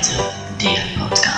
Dreierkette, der Podcast.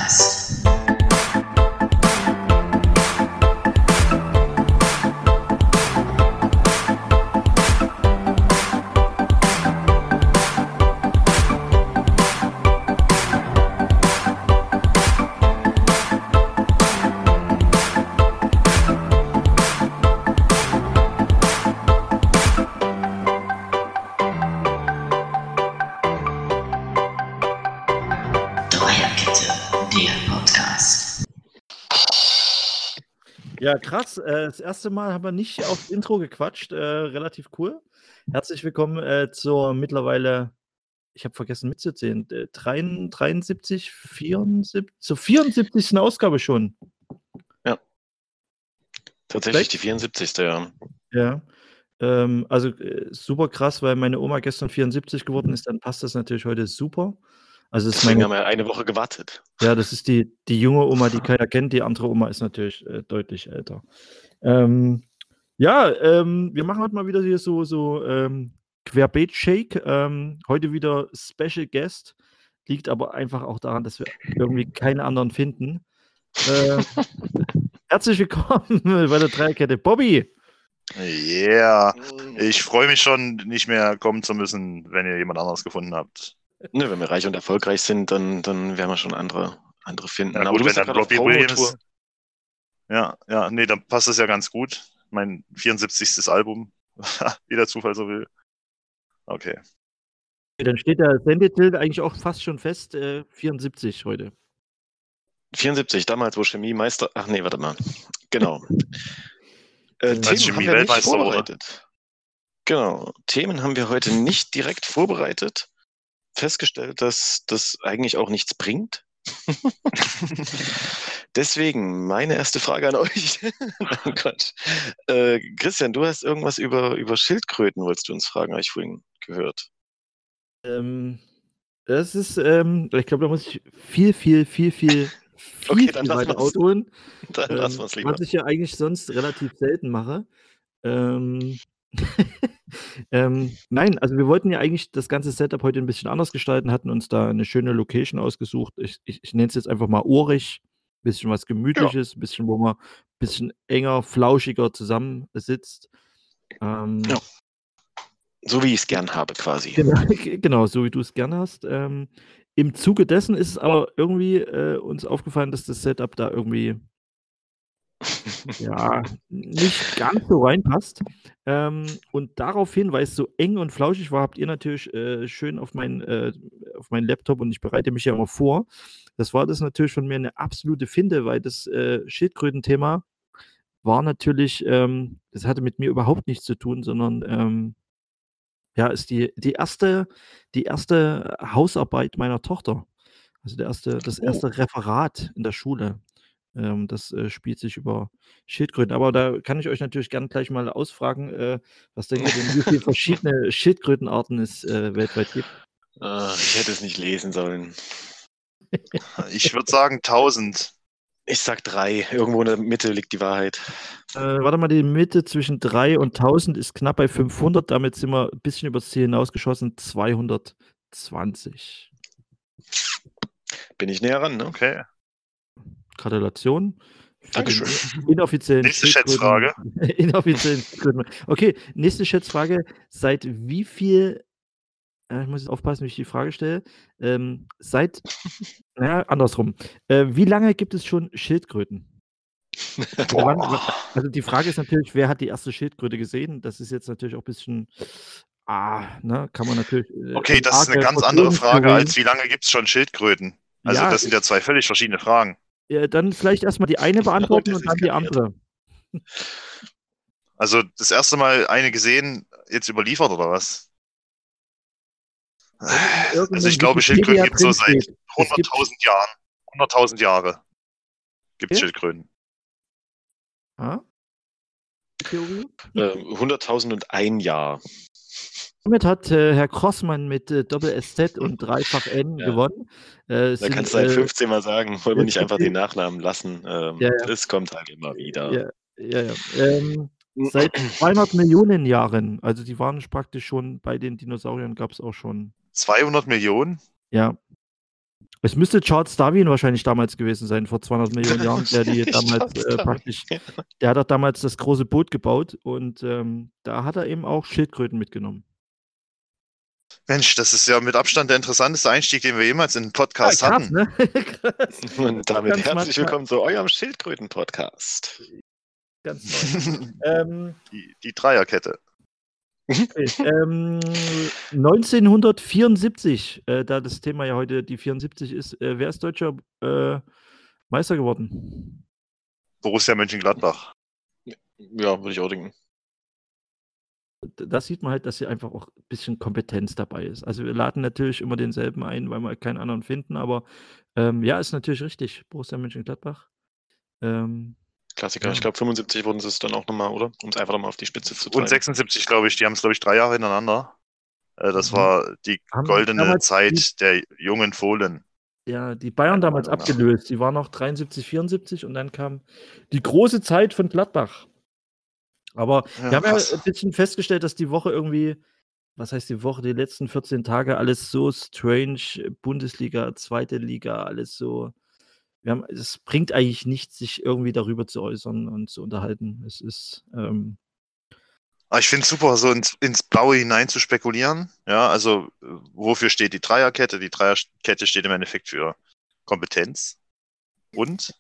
Ja, krass. Äh, das erste Mal haben wir nicht aufs Intro gequatscht. Äh, relativ cool. Herzlich willkommen äh, zur mittlerweile, ich habe vergessen mitzuzählen, äh, 73, 74, zur 74. Ausgabe schon. Tatsächlich die 74. Ja. Ja. Ähm, also super krass, weil meine Oma gestern 74 geworden ist, dann passt das natürlich heute super. Also das ist Deswegen meine, haben wir eine Woche gewartet. Ja, das ist die, die junge Oma, die keiner kennt. Die andere Oma ist natürlich äh, deutlich älter. Ähm, ja, ähm, wir machen heute mal wieder hier so, so ähm, Querbeet-Shake. Ähm, heute wieder Special Guest. Liegt aber einfach auch daran, dass wir irgendwie keine anderen finden. Äh, herzlich willkommen bei der Dreierkette. Bobby! Yeah, ich freue mich schon, nicht mehr kommen zu müssen, wenn ihr jemand anderes gefunden habt. Ne, wenn wir reich und erfolgreich sind, dann, dann werden wir schon andere, andere finden. Ja, Aber gut, du bist wenn ja dann Robbie Williams-. Ja, ja, nee, dann passt das ja ganz gut. Mein 74. Album, wie der Zufall so will. Okay. Dann steht der Sendetitel eigentlich auch fast schon fest. Äh, 74 heute. 74, damals, wo Chemie Meister. Ach nee, warte mal. Genau. äh, Als Themen haben Chemie wir nicht vorbereitet. Genau. Themen haben wir heute nicht direkt vorbereitet. Festgestellt, dass das eigentlich auch nichts bringt. Deswegen meine erste Frage an euch. Nein, Quatsch. Äh, Christian, du hast irgendwas über, über Schildkröten, wolltest du uns fragen, habe ich vorhin gehört. Ähm, das ist, ähm, ich glaube, da muss ich viel, viel, viel, viel, viel, Okay, dann viel lassen weiter ausholen. Dann Ähm, lassen wir es lieber. was ich ja eigentlich sonst relativ selten mache. Ähm, ähm, nein, also wir wollten ja eigentlich das ganze Setup heute ein bisschen anders gestalten, hatten uns da eine schöne Location ausgesucht. Ich, ich, ich nenne es jetzt einfach mal urig. Bisschen was Gemütliches, bisschen, wo man ein bisschen enger, flauschiger zusammensitzt. Ähm, Ja. So wie ich es gern habe, quasi. Genau, genau, so wie du es gerne hast. Ähm, Im Zuge dessen ist es aber irgendwie äh, uns aufgefallen, dass das Setup da irgendwie ja nicht ganz so reinpasst. Ähm, und daraufhin, weil es so eng und flauschig war, habt ihr natürlich äh, schön auf, mein, äh, auf meinen Laptop und ich bereite mich ja immer vor. Das war das natürlich von mir eine absolute Finde, weil das äh, Schildkröten-Thema war natürlich, ähm, das hatte mit mir überhaupt nichts zu tun, sondern ähm, ja, ist die, die, erste, die erste Hausarbeit meiner Tochter. Also der erste, das Oh. erste Referat in der Schule. Ähm, das äh, spielt sich über Schildkröten. Aber da kann ich euch natürlich gerne gleich mal ausfragen, äh, was denkt ihr denn, wie viele verschiedene Schildkrötenarten es äh, weltweit gibt? Ah, ich hätte es nicht lesen sollen. Ich würde sagen 1000. Ich sag drei. Irgendwo in der Mitte liegt die Wahrheit. Äh, warte mal, die Mitte zwischen 3 und 1000 ist knapp bei 500. Damit sind wir ein bisschen übers Ziel hinausgeschossen. 220. Bin ich näher ran, ne? Okay. Gratulation. Dankeschön. Inoffiziellen Nächste Schätzfrage. Inoffiziellen Okay, nächste Schätzfrage. Seit wie viel, äh, ich muss jetzt aufpassen, wie ich die Frage stelle. Ähm, seit, naja, andersrum. Äh, wie lange gibt es schon Schildkröten? Also wann-. Also die Frage ist natürlich, wer hat die erste Schildkröte gesehen? Das ist jetzt natürlich auch ein bisschen, ah, ne, kann man natürlich. äh, Okay, das ist eine ganz andere Frage als wie lange gibt es schon Schildkröten? Also Ja, das sind ja zwei völlig verschiedene Fragen. Ja, dann vielleicht erstmal die eine beantworten und dann die andere. Also das erste Mal eine gesehen, jetzt überliefert oder was? Also ich glaube, Schildkröten gibt es so seit steht. Es gibt- 100.000 Jahren. 100.000 Jahre gibt es Okay. Schildkröten. Ah? Theorie? Äh, 100.001 Jahr. Damit hat äh, Herr Crossmann mit äh, Doppel-SZ und dreifach N Ja. gewonnen. Äh, es Da sind, kannst du halt äh, 15 Mal sagen, wollen wir nicht einfach den Nachnamen lassen. Ähm, Ja, ja. Das kommt halt immer wieder. Ähm, seit 200 Millionen Jahren, also die waren praktisch schon bei den Dinosauriern, gab es auch schon, 200 Millionen? ja. Es müsste Charles Darwin wahrscheinlich damals gewesen sein, vor 200 Millionen Jahren, der die damals äh, praktisch, der hat doch damals das große Boot gebaut und ähm, da hat er eben auch Schildkröten mitgenommen. Mensch, das ist ja mit Abstand der interessanteste Einstieg, den wir jemals in den Podcast krass, hatten. ne? Krass, Und damit Ganz herzlich willkommen zu eurem Schildkröten-Podcast. Ganz neu. ähm, Die, die Dreierkette. okay, ähm, 1974, äh, da das Thema ja heute die 74 ist, äh, wer ist deutscher äh, Meister geworden? Borussia Mönchengladbach. Ja, würde ich auch denken. Da sieht man halt, dass hier einfach auch ein bisschen Kompetenz dabei ist. Also wir laden natürlich immer denselben ein, weil wir keinen anderen finden, aber ähm, ja, ist natürlich richtig. Borussia Mönchengladbach. Ähm, Klassiker. Ja. Ich glaube, 75 wurden sie es dann auch nochmal, oder? Um es einfach nochmal auf die Spitze zu treiben. Und 76, glaube ich, die haben es, glaube ich, drei Jahre hintereinander. Äh, das Mhm. war die Haben goldene Zeit der jungen Fohlen. ja, die Bayern damals abgelöst. Die waren noch 73, 74 und dann kam die große Zeit von Gladbach. Aber Ja, wir haben krass. ja ein bisschen festgestellt, dass die Woche irgendwie, was heißt die Woche, die letzten 14 Tage alles so strange, Bundesliga, zweite Liga, alles so. Wir haben, es bringt eigentlich nichts, sich irgendwie darüber zu äußern und zu unterhalten. Es ist, ähm, Aber ich finde es super, so ins, ins Blaue hinein zu spekulieren. Ja, also äh, wofür steht die Dreierkette? Die Dreierkette steht im Endeffekt für Kompetenz. Und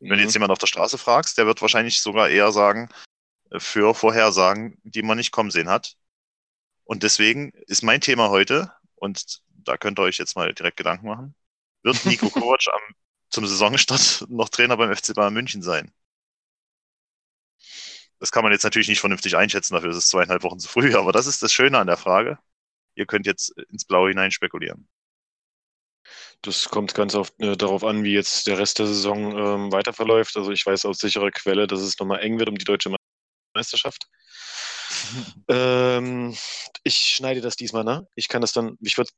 wenn du Mhm. jetzt jemand auf der Straße fragst, der wird wahrscheinlich sogar eher sagen, für Vorhersagen, die man nicht kommen sehen hat. Und deswegen ist mein Thema heute, und da könnt ihr euch jetzt mal direkt Gedanken machen, wird Nico Kovac am, zum Saisonstart noch Trainer beim FC Bayern München sein? Das kann man jetzt natürlich nicht vernünftig einschätzen, dafür ist es zweieinhalb Wochen zu früh, aber das ist das Schöne an der Frage. Ihr könnt jetzt ins Blaue hinein spekulieren. Das kommt ganz oft äh, darauf an, wie jetzt der Rest der Saison ähm, weiter verläuft. Also ich weiß aus sicherer Quelle, dass es nochmal eng wird um die deutsche Meisterschaft. Ähm, ich schneide das diesmal, ne? Ich kann das dann, ich würde,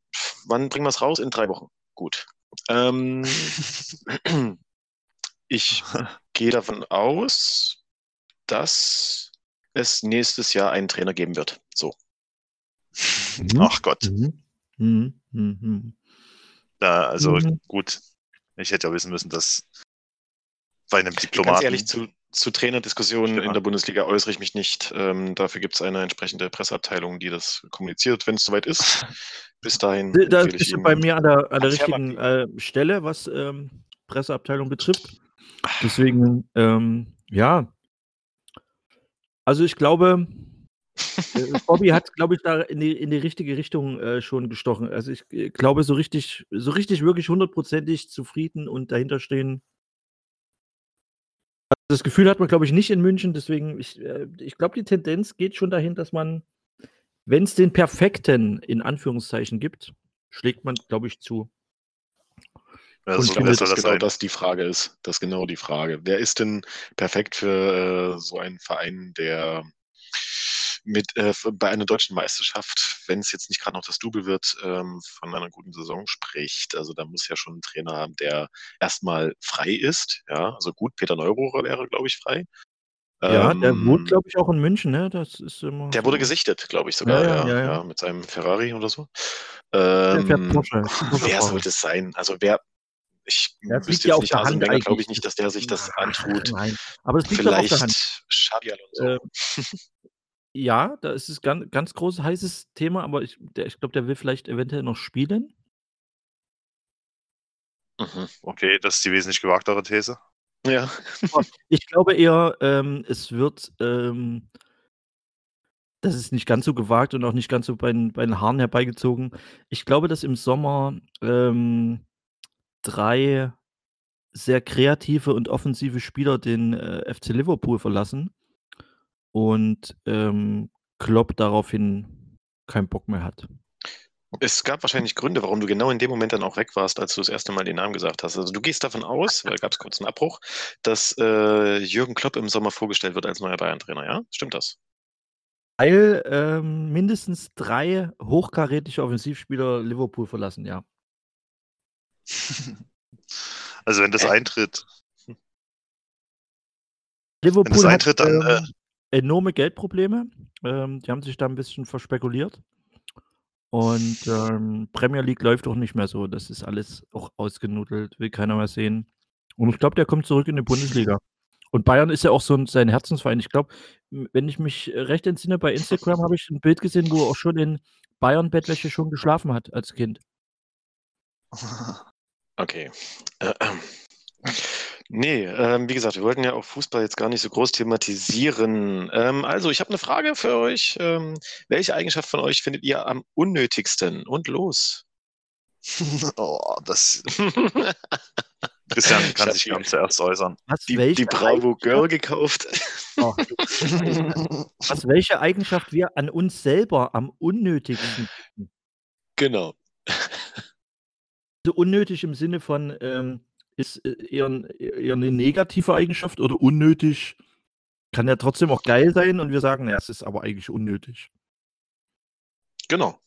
wann bringen wir es raus? In drei Wochen. Gut. Ähm, ich gehe davon aus, dass es nächstes Jahr einen Trainer geben wird. So. Mhm. Ach Gott, mhm. Mhm. Mhm. da, also Mhm. gut. Ich hätte ja wissen müssen, dass bei einem Ganz Diplomaten. ehrlich, zu, zu Trainerdiskussionen Ja. in der Bundesliga äußere ich mich nicht. Ähm, dafür gibt es eine entsprechende Presseabteilung, die das kommuniziert, wenn es soweit ist. Bis dahin. Da bist du bei mir an der, an der richtigen äh, Stelle, was ähm, Presseabteilung betrifft. Deswegen, ähm, ja. Also ich glaube, äh, Bobby hat, glaube ich, da in die, in die richtige Richtung äh, schon gestochen. Also ich äh, glaube, so richtig, so richtig wirklich hundertprozentig zufrieden und dahinter stehen. Also Das Gefühl hat man, glaube ich, nicht in München. Deswegen, ich, äh, ich glaube, die Tendenz geht schon dahin, dass man, wenn es den perfekten in Anführungszeichen gibt, schlägt man, glaube ich, zu. Und Ich glaube, dass das genau das die Frage ist. Das ist genau die Frage. Wer ist denn perfekt für äh, so einen Verein, der mit äh, bei einer deutschen Meisterschaft, wenn es jetzt nicht gerade noch das Double wird, ähm, von einer guten Saison spricht? Also da muss ja schon ein Trainer haben, der erstmal frei ist. Ja, also gut, Peter Neururer wäre, glaube ich, frei. Ja, der Ähm, wohnt, glaube ich, auch in München, ne? Das ist immer. Der so- wurde gesichtet, glaube ich sogar, Ja, ja, ja, ja, mit seinem Ferrari oder so. Der fährt Ähm, Porsche. wer sollte es sein? Also wer, ich liegt wüsste jetzt nicht, der Arsene Wenger glaube ich nicht, dass der sich das antut. Nein, aber das liegt doch auf der Hand. Vielleicht Xabi Alonso. Ähm, ja, da ist es ganz, ganz großes heißes Thema, aber ich, der, ich glaube, der will vielleicht eventuell noch spielen. Mhm. Okay, das ist die wesentlich gewagtere These. Ja, Ich glaube eher, ähm, es wird, ähm, das ist nicht ganz so gewagt und auch nicht ganz so bei, den- bei den Haaren herbeigezogen. Ich glaube, dass im Sommer ähm, drei sehr kreative und offensive Spieler den äh, FC Liverpool verlassen und ähm, Klopp daraufhin keinen Bock mehr hat. es gab wahrscheinlich Gründe, warum du genau in dem Moment dann auch weg warst, als du das erste Mal den Namen gesagt hast. Also du gehst davon aus, weil gab es kurz einen Abbruch, dass äh, Jürgen Klopp im Sommer vorgestellt wird als neuer Bayern-Trainer, ja? Stimmt das? Weil ähm, mindestens drei hochkarätige Offensivspieler Liverpool verlassen, ja. Also wenn das Äh. eintritt, Liverpool das hat eintritt, dann, ähm, enorme Geldprobleme. Ähm, die haben sich da ein bisschen verspekuliert. Und ähm, Premier League läuft auch nicht mehr so. Das ist alles auch ausgenudelt, will keiner mehr sehen. Und ich glaube, der kommt zurück in die Bundesliga. Und Bayern ist ja auch so ein, sein Herzensverein. Ich glaube, wenn ich mich recht entsinne, bei Instagram habe ich ein Bild gesehen, wo er auch schon in Bayern-Bettwäsche schon geschlafen hat als Kind. Okay. Äh, ähm. Nee, ähm, wie gesagt, wir wollten ja auch Fußball jetzt gar nicht so groß thematisieren. Ähm, also, ich habe eine Frage für euch. Ähm, welche Eigenschaft von euch findet ihr am unnötigsten? Und los. oh, das. Christian kann hab sich gern zuerst äußern. Was, Die, welche die Bravo Girl gekauft. Oh, was, welche Eigenschaft wir an uns selber am unnötigsten Genau. Also unnötig im Sinne von, ähm, ist äh, eher, eher eine negative Eigenschaft oder unnötig kann ja trotzdem auch geil sein und wir sagen, ja, es ist aber eigentlich unnötig. Genau.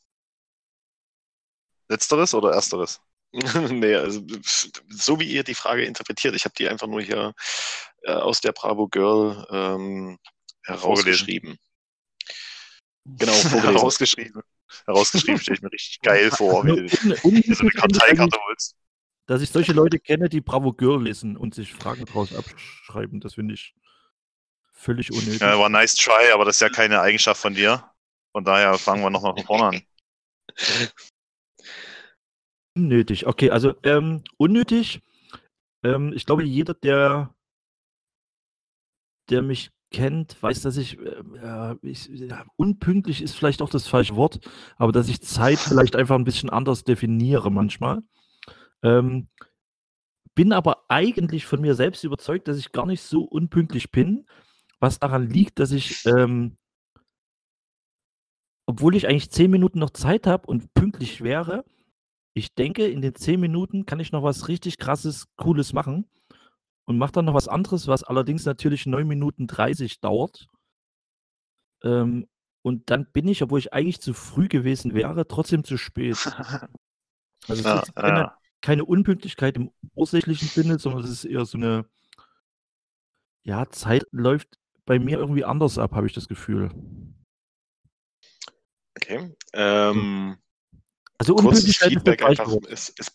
Letzteres oder ersteres? nee, also so wie ihr die Frage interpretiert, ich habe die einfach nur hier äh, aus der Bravo Girl ähm, herausgeschrieben. Genau. Herausgeschrieben. Herausgeschrieben stelle ich mir richtig geil vor, wie du eine Karteikarte holst. Dass ich solche Leute kenne, die Bravo Girl lesen und sich Fragen draus abschreiben. Das finde ich völlig unnötig. Ja, war nice try, aber das ist ja keine Eigenschaft von dir. Von daher fangen wir nochmal von vorne an. Unnötig, okay, also ähm, unnötig. Ähm, ich glaube, jeder, der, der mich kennt, weiß, dass ich, äh, ich unpünktlich ist vielleicht auch das falsche Wort, aber dass ich Zeit vielleicht einfach ein bisschen anders definiere manchmal. Ähm, bin aber eigentlich von mir selbst überzeugt, dass ich gar nicht so unpünktlich bin, was daran liegt, dass ich, ähm, obwohl ich eigentlich zehn Minuten noch Zeit habe und pünktlich wäre, ich denke, in den 10 Minuten kann ich noch was richtig krasses, cooles machen und mache dann noch was anderes, was allerdings natürlich 9 Minuten 30 dauert. Ähm, und dann bin ich, obwohl ich eigentlich zu früh gewesen wäre, trotzdem zu spät. Also es Ja, ist keine, ja. Keine Unpünktlichkeit im ursächlichen Sinne, sondern es ist eher so eine, ja, Zeit läuft bei mir irgendwie anders ab, habe ich das Gefühl. Okay. Ähm, Also Unpünktlichkeit ist einfach. Es, es,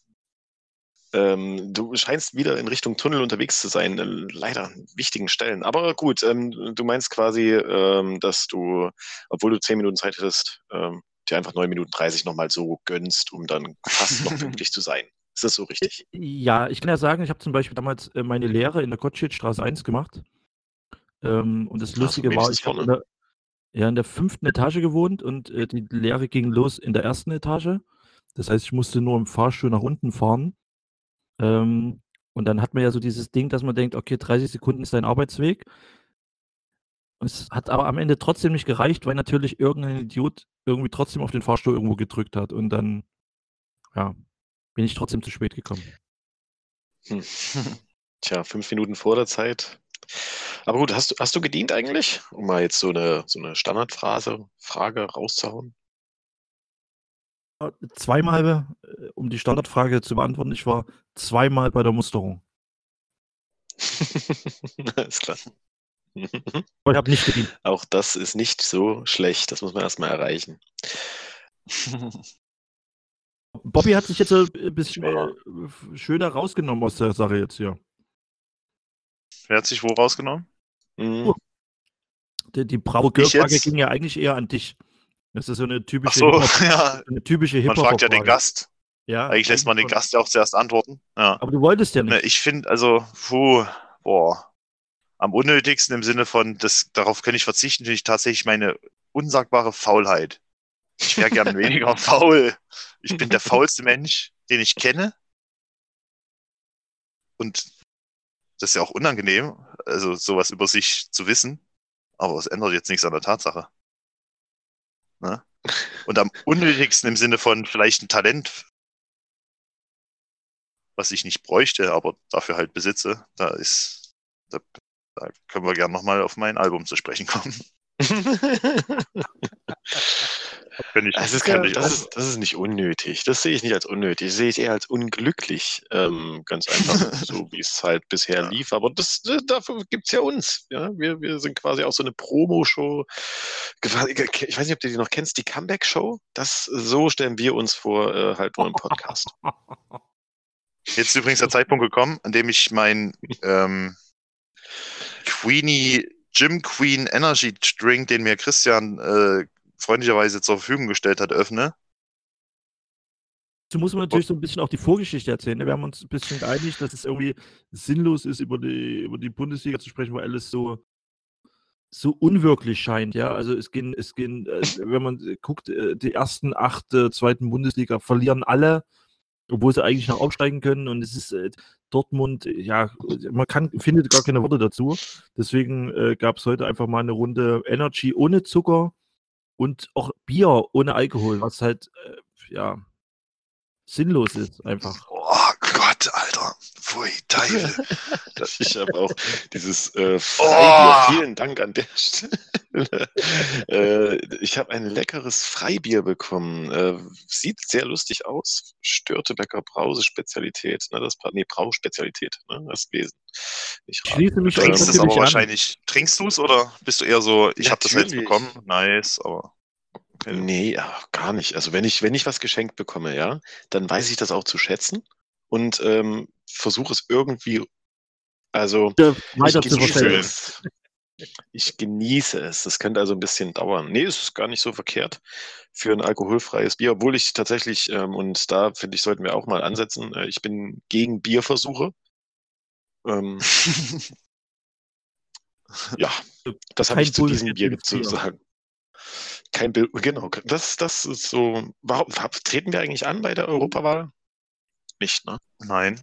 ähm, du scheinst wieder in Richtung Tunnel unterwegs zu sein, äh, leider an wichtigen Stellen. Aber gut, ähm, du meinst quasi, ähm, dass du, obwohl du 10 Minuten Zeit hättest, ähm, dir einfach 9 Minuten 30 nochmal so gönnst, um dann fast noch pünktlich zu sein. Ist das so richtig? Ja, ich kann ja sagen, ich habe zum Beispiel damals äh, meine Lehre in der Kotschitstraße 1 gemacht. Ähm, und das Lustige war, wenigstens ich habe in der, ja, in der fünften Etage gewohnt und äh, die Lehre ging los in der ersten Etage. Das heißt, ich musste nur im Fahrstuhl nach unten fahren. Ähm, und dann hat man ja so dieses Ding, dass man denkt, okay, 30 Sekunden ist dein Arbeitsweg. Es hat aber am Ende trotzdem nicht gereicht, weil natürlich irgendein Idiot irgendwie trotzdem auf den Fahrstuhl irgendwo gedrückt hat. Und dann, ja, bin ich trotzdem zu spät gekommen. Hm. Tja, fünf Minuten vor der Zeit. Aber gut, hast du, hast du gedient eigentlich? Um mal jetzt so eine, so eine Standardphrase, Frage rauszuhauen. Zweimal, äh, um die Standardfrage zu beantworten, ich war zweimal bei der Musterung. Alles klar. Aber ich habe nicht gedient. Auch das ist nicht so schlecht. Das muss man erstmal erreichen. Bobby hat sich jetzt so ein bisschen äh, schöner rausgenommen aus der Sache jetzt hier. Wer hat sich wo rausgenommen? Mhm. Die, die Bravo Ich Girl-Frage ging ja eigentlich eher an dich. Das ist so eine Ach typische, so, Hip-Hop- ja. eine typische Man fragt ja den. Gast. Ja, Eigentlich lässt man den. Gast ja auch zuerst antworten. Ja. Aber du wolltest ja Ne, nicht. ich finde, also, puh, boah, am unnötigsten im Sinne von, das, darauf kann ich verzichten, finde ich tatsächlich meine unsagbare Faulheit. Ich wäre gern weniger faul. Ich bin der faulste Mensch, den ich kenne. Und das ist ja auch unangenehm, also sowas über sich zu wissen. Aber es ändert jetzt nichts an der Tatsache. Ne? Und am unnötigsten im Sinne von vielleicht ein Talent, was ich nicht bräuchte, aber dafür halt besitze, da ist, da, da können wir gerne nochmal auf mein Album zu sprechen kommen. Bin ich, Das ist, kein, ich das, ist, das ist nicht unnötig. Das sehe ich nicht als unnötig. Das sehe ich eher als unglücklich. Ähm, ganz einfach, so wie es halt bisher Ja. lief. Aber das, äh, dafür gibt es ja uns. Ja? Wir, wir sind quasi auch so eine Promo-Show. Ich weiß nicht, ob du die noch kennst, die Comeback-Show. Das, so stellen wir uns vor, äh, halt nur im Podcast. Jetzt ist übrigens der Zeitpunkt gekommen, an dem ich mein ähm, Queenie Gym Queen Energy Drink, den mir Christian äh, freundlicherweise zur Verfügung gestellt hat, öffne. Dazu muss man natürlich so ein bisschen auch die Vorgeschichte erzählen. ne? Wir haben uns ein bisschen geeinigt, dass es irgendwie sinnlos ist, über die, über die Bundesliga zu sprechen, weil alles so, so unwirklich scheint. Ja, also es gehen, es gehen, äh, wenn man guckt, äh, die ersten acht äh, zweiten Bundesliga verlieren alle, obwohl sie eigentlich noch aufsteigen können. Und es ist Dortmund, ja, man kann, findet gar keine Worte dazu. Deswegen gab es heute einfach mal eine Runde Energy ohne Zucker und auch Bier ohne Alkohol, was halt, äh, ja, sinnlos ist einfach. Oh Gott, Alter. Pfui, Teufel. Ich habe auch dieses äh, Oh! Freibier. Vielen Dank an der Stelle. äh, ich habe ein leckeres Freibier bekommen. Äh, sieht sehr lustig aus. Störtebecker Brause-Spezialität. Ne, das, nee, Brauspezialität. Ne, das Wesen. Ich schließe mich Trinkst es aber natürlich an. wahrscheinlich. Trinkst du es oder bist du eher so, ich habe das jetzt bekommen? Nice, aber. Okay. Nee, ja, gar nicht. Also wenn ich, wenn ich was geschenkt bekomme, ja, dann weiß ich das auch zu schätzen und ähm, versuche es irgendwie, also weiter ich genieße es. Ich genieße es. Das könnte also ein bisschen dauern. Nee, es ist gar nicht so verkehrt für ein alkoholfreies Bier, obwohl ich tatsächlich, ähm, und da finde ich, sollten wir auch mal ansetzen, äh, ich bin gegen Bierversuche. Ähm, ja, das habe ich zu diesem Bier zu sagen. Kein Bild, genau. Das, das ist so. Warum treten wir eigentlich an bei der Europawahl? Nicht, ne? Nein.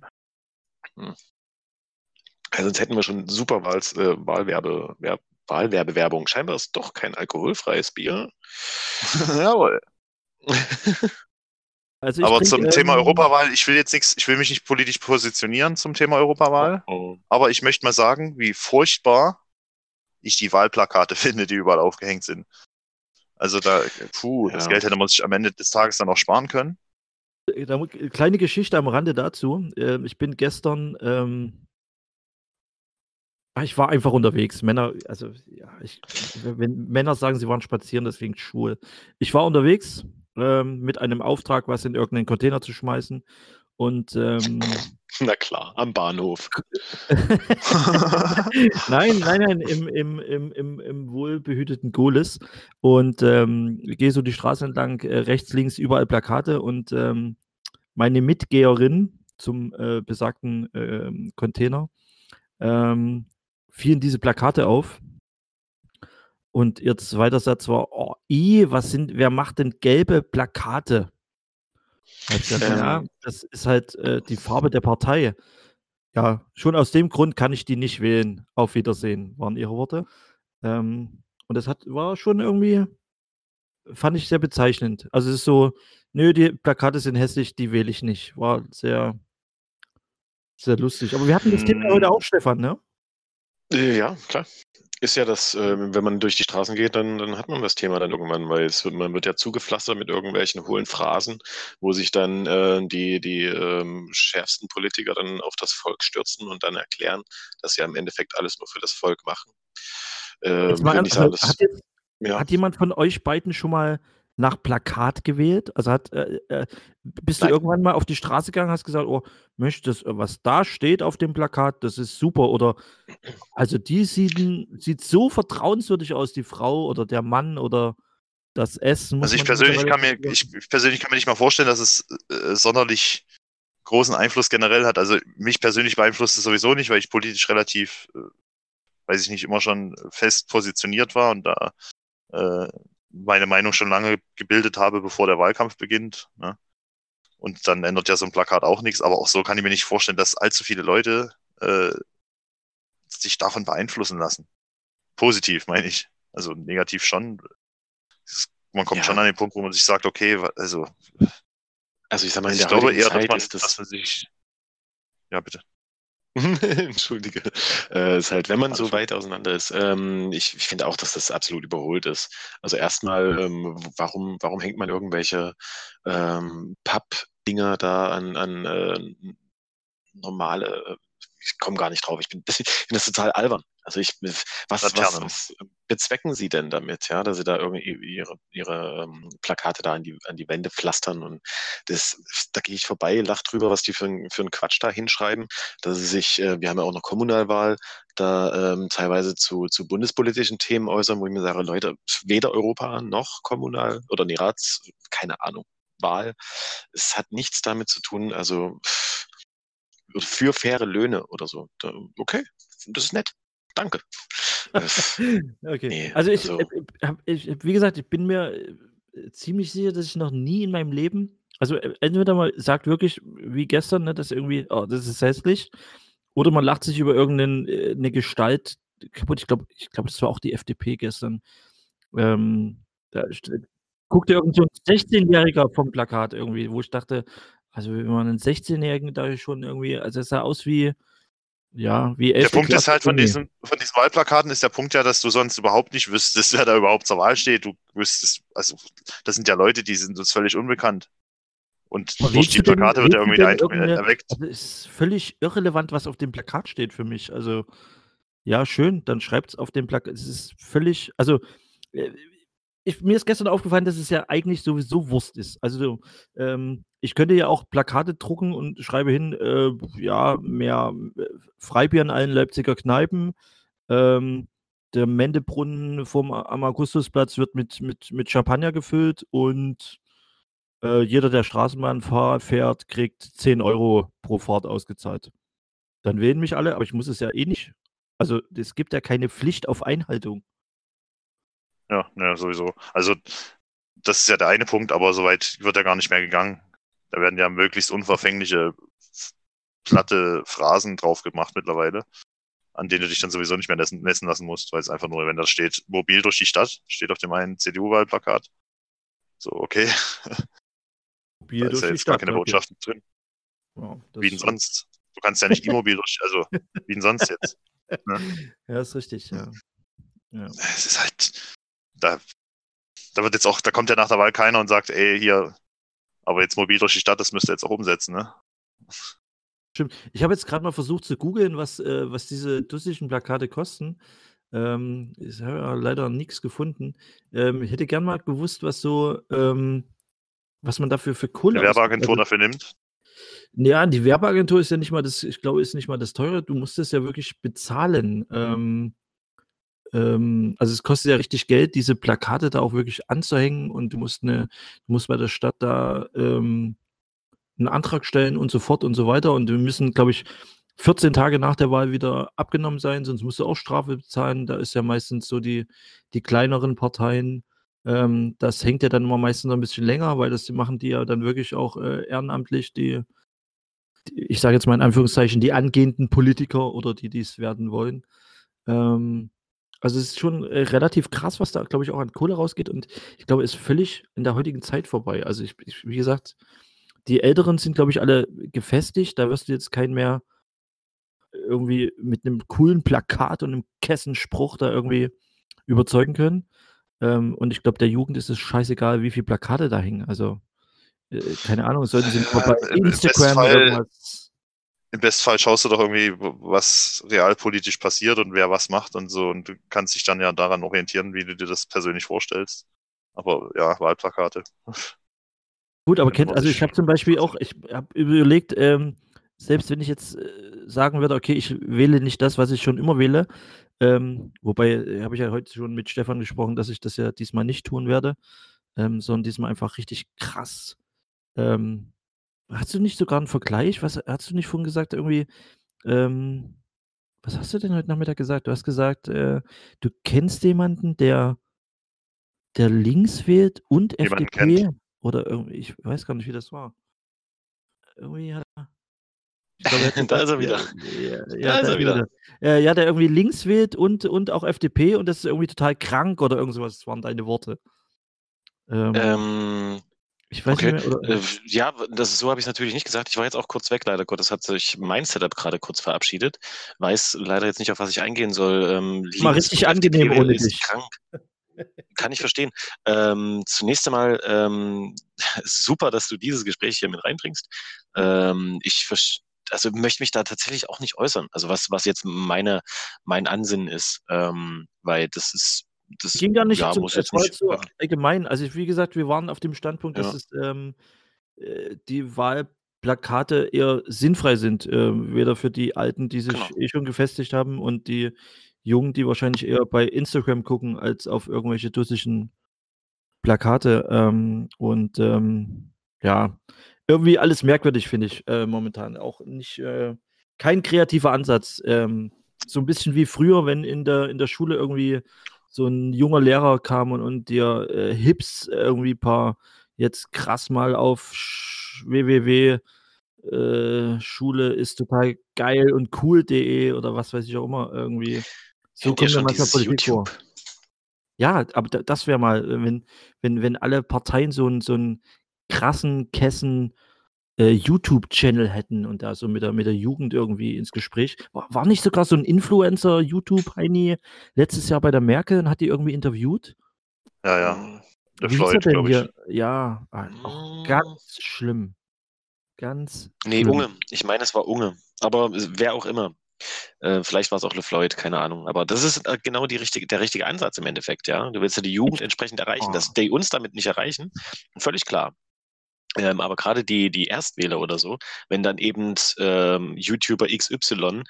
Also sonst hätten wir schon super Wahls, äh, Wahlwerbe, Wer- Wahlwerbewerbung. Scheinbar ist doch kein alkoholfreies Bier. Jawohl. Also ich Aber trink, zum ähm, Thema Europawahl, ich will jetzt nichts, ich will mich nicht politisch positionieren zum Thema Europawahl, Oh. aber ich möchte mal sagen, wie furchtbar ich die Wahlplakate finde, die überall aufgehängt sind. Also da, puh, das Ja. Geld hätte man sich am Ende des Tages dann auch sparen können. Äh, mu- Kleine Geschichte am Rande dazu. Ähm, Ich bin gestern, ähm, ah, ich war einfach unterwegs. Männer, also ja, ich, wenn Männer sagen, sie waren spazieren, deswegen schwul. Ich war unterwegs ähm, mit einem Auftrag, was in irgendeinen Container zu schmeißen. Und ähm, Na klar, am Bahnhof. nein, nein, nein, im, im, im, im, im wohlbehüteten Golis. Und ähm, gehe so die Straße entlang, äh, rechts, links, überall Plakate. Und ähm, meine Mitgeherin zum äh, besagten ähm, Container ähm, fielen diese Plakate auf. Und ihr zweiter Satz war, oh, i, was sind, wer macht denn gelbe Plakate? Gesagt, Ähm. ja, das ist halt äh, die Farbe der Partei. Ja, schon aus dem Grund kann ich die nicht wählen. Auf Wiedersehen, waren ihre Worte. Ähm, und das hat, war schon irgendwie, fand ich sehr bezeichnend. Also es ist so, nö, die Plakate sind hässlich, die wähle ich nicht. War sehr, sehr lustig. Aber wir hatten das Thema heute auch, Stefan, ne? Ja, klar. Ist ja das, äh, wenn man durch die Straßen geht, dann, dann hat man das Thema dann irgendwann, weil es wird, man wird ja zugepflastert mit irgendwelchen hohlen Phrasen, wo sich dann äh, die, die ähm, schärfsten Politiker dann auf das Volk stürzen und dann erklären, dass sie ja im Endeffekt alles nur für das Volk machen. Äh, Jetzt mal sagen, also, dass, hat, jetzt, ja. hat jemand von euch beiden schon mal nach Plakat gewählt? Also hat, äh, äh, bist du Nein. irgendwann mal auf die Straße gegangen, hast gesagt, oh, möchtest, was da steht auf dem Plakat, das ist super. Oder also die sieht, sieht so vertrauenswürdig aus, die Frau oder der Mann oder das Essen. Also ich persönlich kann mir, ich persönlich kann mir nicht mal vorstellen, dass es äh, sonderlich großen Einfluss generell hat. Also mich persönlich beeinflusst es sowieso nicht, weil ich politisch relativ, äh, weiß ich nicht, immer schon fest positioniert war und da äh, meine Meinung schon lange gebildet habe, bevor der Wahlkampf beginnt. Ne? Und dann ändert ja so ein Plakat auch nichts, aber auch so kann ich mir nicht vorstellen, dass allzu viele Leute äh, sich davon beeinflussen lassen. Positiv, meine ich. Also negativ schon. Es- Man kommt Ja. schon an den Punkt, wo man sich sagt, okay, also Also ich sag mal, in ich der glaube eher, dass Zeit man, ist dass das, man sich. Ja, bitte. Entschuldige. Äh, ist halt, wenn man so weit auseinander ist, ähm, ich, ich finde auch, dass das absolut überholt ist. Also erstmal, ähm, warum, warum hängt man irgendwelche ähm, Papp-Dinger da an, an äh, normale, äh, ich komme gar nicht drauf, ich bin, ich finde das total albern. Also ich, was, was, Laternen. was bezwecken Sie denn damit, ja, dass Sie da irgendwie ihre, ihre ähm, Plakate da an die, an die Wände pflastern und das, da gehe ich vorbei, lach drüber, was die für, ein- für einen Quatsch da hinschreiben, dass sie sich, äh, wir haben ja auch noch Kommunalwahl, da ähm, teilweise zu, zu bundespolitischen Themen äußern, wo ich mir sage, Leute, weder Europa noch kommunal oder nee, Rats, keine Ahnung, Wahl, es hat nichts damit zu tun, also für faire Löhne oder so. Okay, das ist nett. Danke. Äh, Okay. Nee, also ich, also- äh, hab, ich, wie gesagt, ich bin mir äh, ziemlich sicher, dass ich noch nie in meinem Leben, also äh, entweder man sagt wirklich wie gestern, ne, dass irgendwie, oh, das ist hässlich, oder man lacht sich über irgendeine äh, eine Gestalt kaputt. Ich glaube, ich glaube, das war auch die FDP gestern. Ähm, da guckte irgend so ein 16-Jähriger vom Plakat irgendwie, wo ich dachte, also wenn man einen 16-Jährigen da schon irgendwie, also es sah aus wie, ja, wie Der 11. Punkt ist Klasse halt von diesen, von diesen Wahlplakaten ist der Punkt ja, dass du sonst überhaupt nicht wüsstest, wer da überhaupt zur Wahl steht. Du wüsstest, also das sind ja Leute, die sind uns völlig unbekannt. Und Aber durch die du denn- Plakate wird irgendwie der Eindruck erweckt. Also es ist völlig irrelevant, was auf dem Plakat steht für mich. Also, ja, schön, dann schreibt es auf dem Plakat. Es ist völlig, also, äh, ich, mir ist gestern aufgefallen, dass es ja eigentlich sowieso Wurst ist. Also, so, ähm, ich könnte ja auch Plakate drucken und schreibe hin, äh, ja, mehr äh, Freibier in allen Leipziger Kneipen. Ähm, der Mendebrunnen vom, am Augustusplatz wird mit, mit, mit Champagner gefüllt und äh, jeder, der Straßenbahn fahr, fährt, kriegt 10 Euro pro Fahrt ausgezahlt. Dann wählen mich alle, aber ich muss es ja eh nicht. Also es gibt ja keine Pflicht auf Einhaltung. Ja, ja, sowieso. Also, das ist ja der eine Punkt, aber soweit wird ja gar nicht mehr gegangen. Da werden ja möglichst unverfängliche, platte Phrasen drauf gemacht mittlerweile, an denen du dich dann sowieso nicht mehr messen, lassen musst, weil es einfach nur, wenn da steht, mobil durch die Stadt, steht auf dem einen CDU-Wahlplakat. So, okay, Mobil da ist durch ja jetzt gar Stadt, keine okay. Botschaft drin. Ja, das Wie denn sonst? Du kannst ja nicht immobil durch, also, wie denn sonst jetzt? Ja, ist richtig, ja. ja. es ist halt, da, da wird jetzt auch, da kommt ja nach der Wahl keiner und sagt, ey, hier, aber jetzt mobil durch die Stadt, das müsst ihr jetzt auch umsetzen, ne? Stimmt. Ich habe jetzt gerade mal versucht zu googeln, was, äh, was diese dussischen Plakate kosten. Ähm, ich habe ja leider nichts gefunden. Ähm, ich hätte gern mal gewusst, was so, ähm, was man dafür für Kohle ausgibt. Werbeagentur Also, dafür nimmt. Ja, die Werbeagentur ist ja nicht mal das, ich glaube, ist nicht mal das teure. Du musst es ja wirklich bezahlen. Ähm, also es kostet ja richtig Geld, diese Plakate da auch wirklich anzuhängen und du musst eine, du musst bei der Stadt da ähm, einen Antrag stellen und so fort und so weiter. Und wir müssen, glaube ich, 14 Tage nach der Wahl wieder abgenommen sein, sonst musst du auch Strafe bezahlen. Da ist ja meistens so die, die kleineren Parteien. Ähm, das hängt ja dann immer meistens ein bisschen länger, weil das machen die ja dann wirklich auch äh, ehrenamtlich, die, die ich sage jetzt mal in Anführungszeichen, die angehenden Politiker oder die dies werden wollen. Ähm, also es ist schon äh, relativ krass, was da, glaube ich, auch an Kohle rausgeht und ich glaube, es ist völlig in der heutigen Zeit vorbei. Also ich, ich wie gesagt, die Älteren sind, glaube ich, alle gefestigt. Da wirst du jetzt keinen mehr irgendwie mit einem coolen Plakat und einem Kessenspruch da irgendwie überzeugen können. Ähm, und ich glaube, der Jugend ist es scheißegal, wie viele Plakate da hängen. Also, äh, keine Ahnung, sollten sie Ja, bei im Instagram Bestfall- irgendwas. Im Bestfall schaust du doch irgendwie, was realpolitisch passiert und wer was macht und so. Und du kannst dich dann ja daran orientieren, wie du dir das persönlich vorstellst. Aber ja, Wahlplakate. Gut, aber kennt, also ich habe zum Beispiel auch, ich habe überlegt, ähm, selbst wenn ich jetzt äh, sagen würde, okay, ich wähle nicht das, was ich schon immer wähle, ähm, wobei äh, habe ich ja heute schon mit Stefan gesprochen, dass ich das ja diesmal nicht tun werde, ähm, sondern diesmal einfach richtig krass. Ähm, hast du nicht sogar einen Vergleich? Was hast du nicht vorhin gesagt, irgendwie, ähm, was hast du denn heute Nachmittag gesagt? Du hast gesagt, äh, du kennst jemanden, der, der links wählt und Jemanden FDP? kennt. Oder irgendwie, ich weiß gar nicht, wie das war. Irgendwie hat er. Ich glaube, er hat Da ist er wieder. Ja, ja, Da ist er wieder. Äh, ja, der irgendwie links wählt und, und auch FDP und das ist irgendwie total krank oder irgend sowas. Das waren deine Worte. Ähm, Ähm, Ich weiß Okay. nicht mehr. Äh, ja, das, so habe ich es natürlich nicht gesagt. Ich war jetzt auch kurz weg, leider Gottes hat sich mein Setup gerade kurz verabschiedet. Weiß leider jetzt nicht, auf was ich eingehen soll. Ähm, Mal richtig angenehm ohne dich. Krank. Kann ich verstehen. Ähm, zunächst einmal ähm, super, dass du dieses Gespräch hier mit reinbringst. Ähm, ich also möchte mich da tatsächlich auch nicht äußern. Also was, was jetzt meine, mein Ansinnen ist, ähm, weil das ist das ging gar nicht ja, zum, muss jetzt nicht. so allgemein. Also wie gesagt, wir waren auf dem Standpunkt, dass Ja. es, ähm, äh, die Wahlplakate eher sinnfrei sind. ähm, weder für die Alten, die sich Genau. eh schon gefestigt haben und die Jungen, die wahrscheinlich eher bei Instagram gucken, als auf irgendwelche dussischen Plakate. Ähm, und ähm, ja, irgendwie alles merkwürdig, finde ich, äh, momentan. Auch nicht, äh, kein kreativer Ansatz. Ähm, so ein bisschen wie früher, wenn in der, in der Schule irgendwie so ein junger Lehrer kam und, und dir äh, Hips irgendwie paar jetzt krass mal auf www äh, Schule ist total geil und cool.de oder was weiß ich auch immer irgendwie. So ihr kommt schon manchmal Politik vor. YouTube? Ja, aber da, das wäre mal, wenn, wenn, wenn alle Parteien so einen so einen krassen Kessen äh, YouTube-Channel hätten und da so mit der, mit der Jugend irgendwie ins Gespräch. War, war nicht sogar so ein Influencer, YouTube-Heini, letztes Jahr bei der Merkel und hat die irgendwie interviewt? Ja, ja. Der Wie Floyd, glaube ich. hier? Ja, ah, auch Mm. ganz schlimm. Ganz Nee, schlimm. Unge. Ich meine, es war Unge. Aber wer auch immer. Äh, vielleicht war es auch LeFloid, keine Ahnung. Aber das ist äh, genau richtige, der richtige Ansatz im Endeffekt, ja. Du willst ja die Jugend entsprechend erreichen. Oh. Dass die uns damit nicht erreichen, völlig klar. Ähm, aber gerade die, die Erstwähler oder so, wenn dann eben ähm, YouTuber XY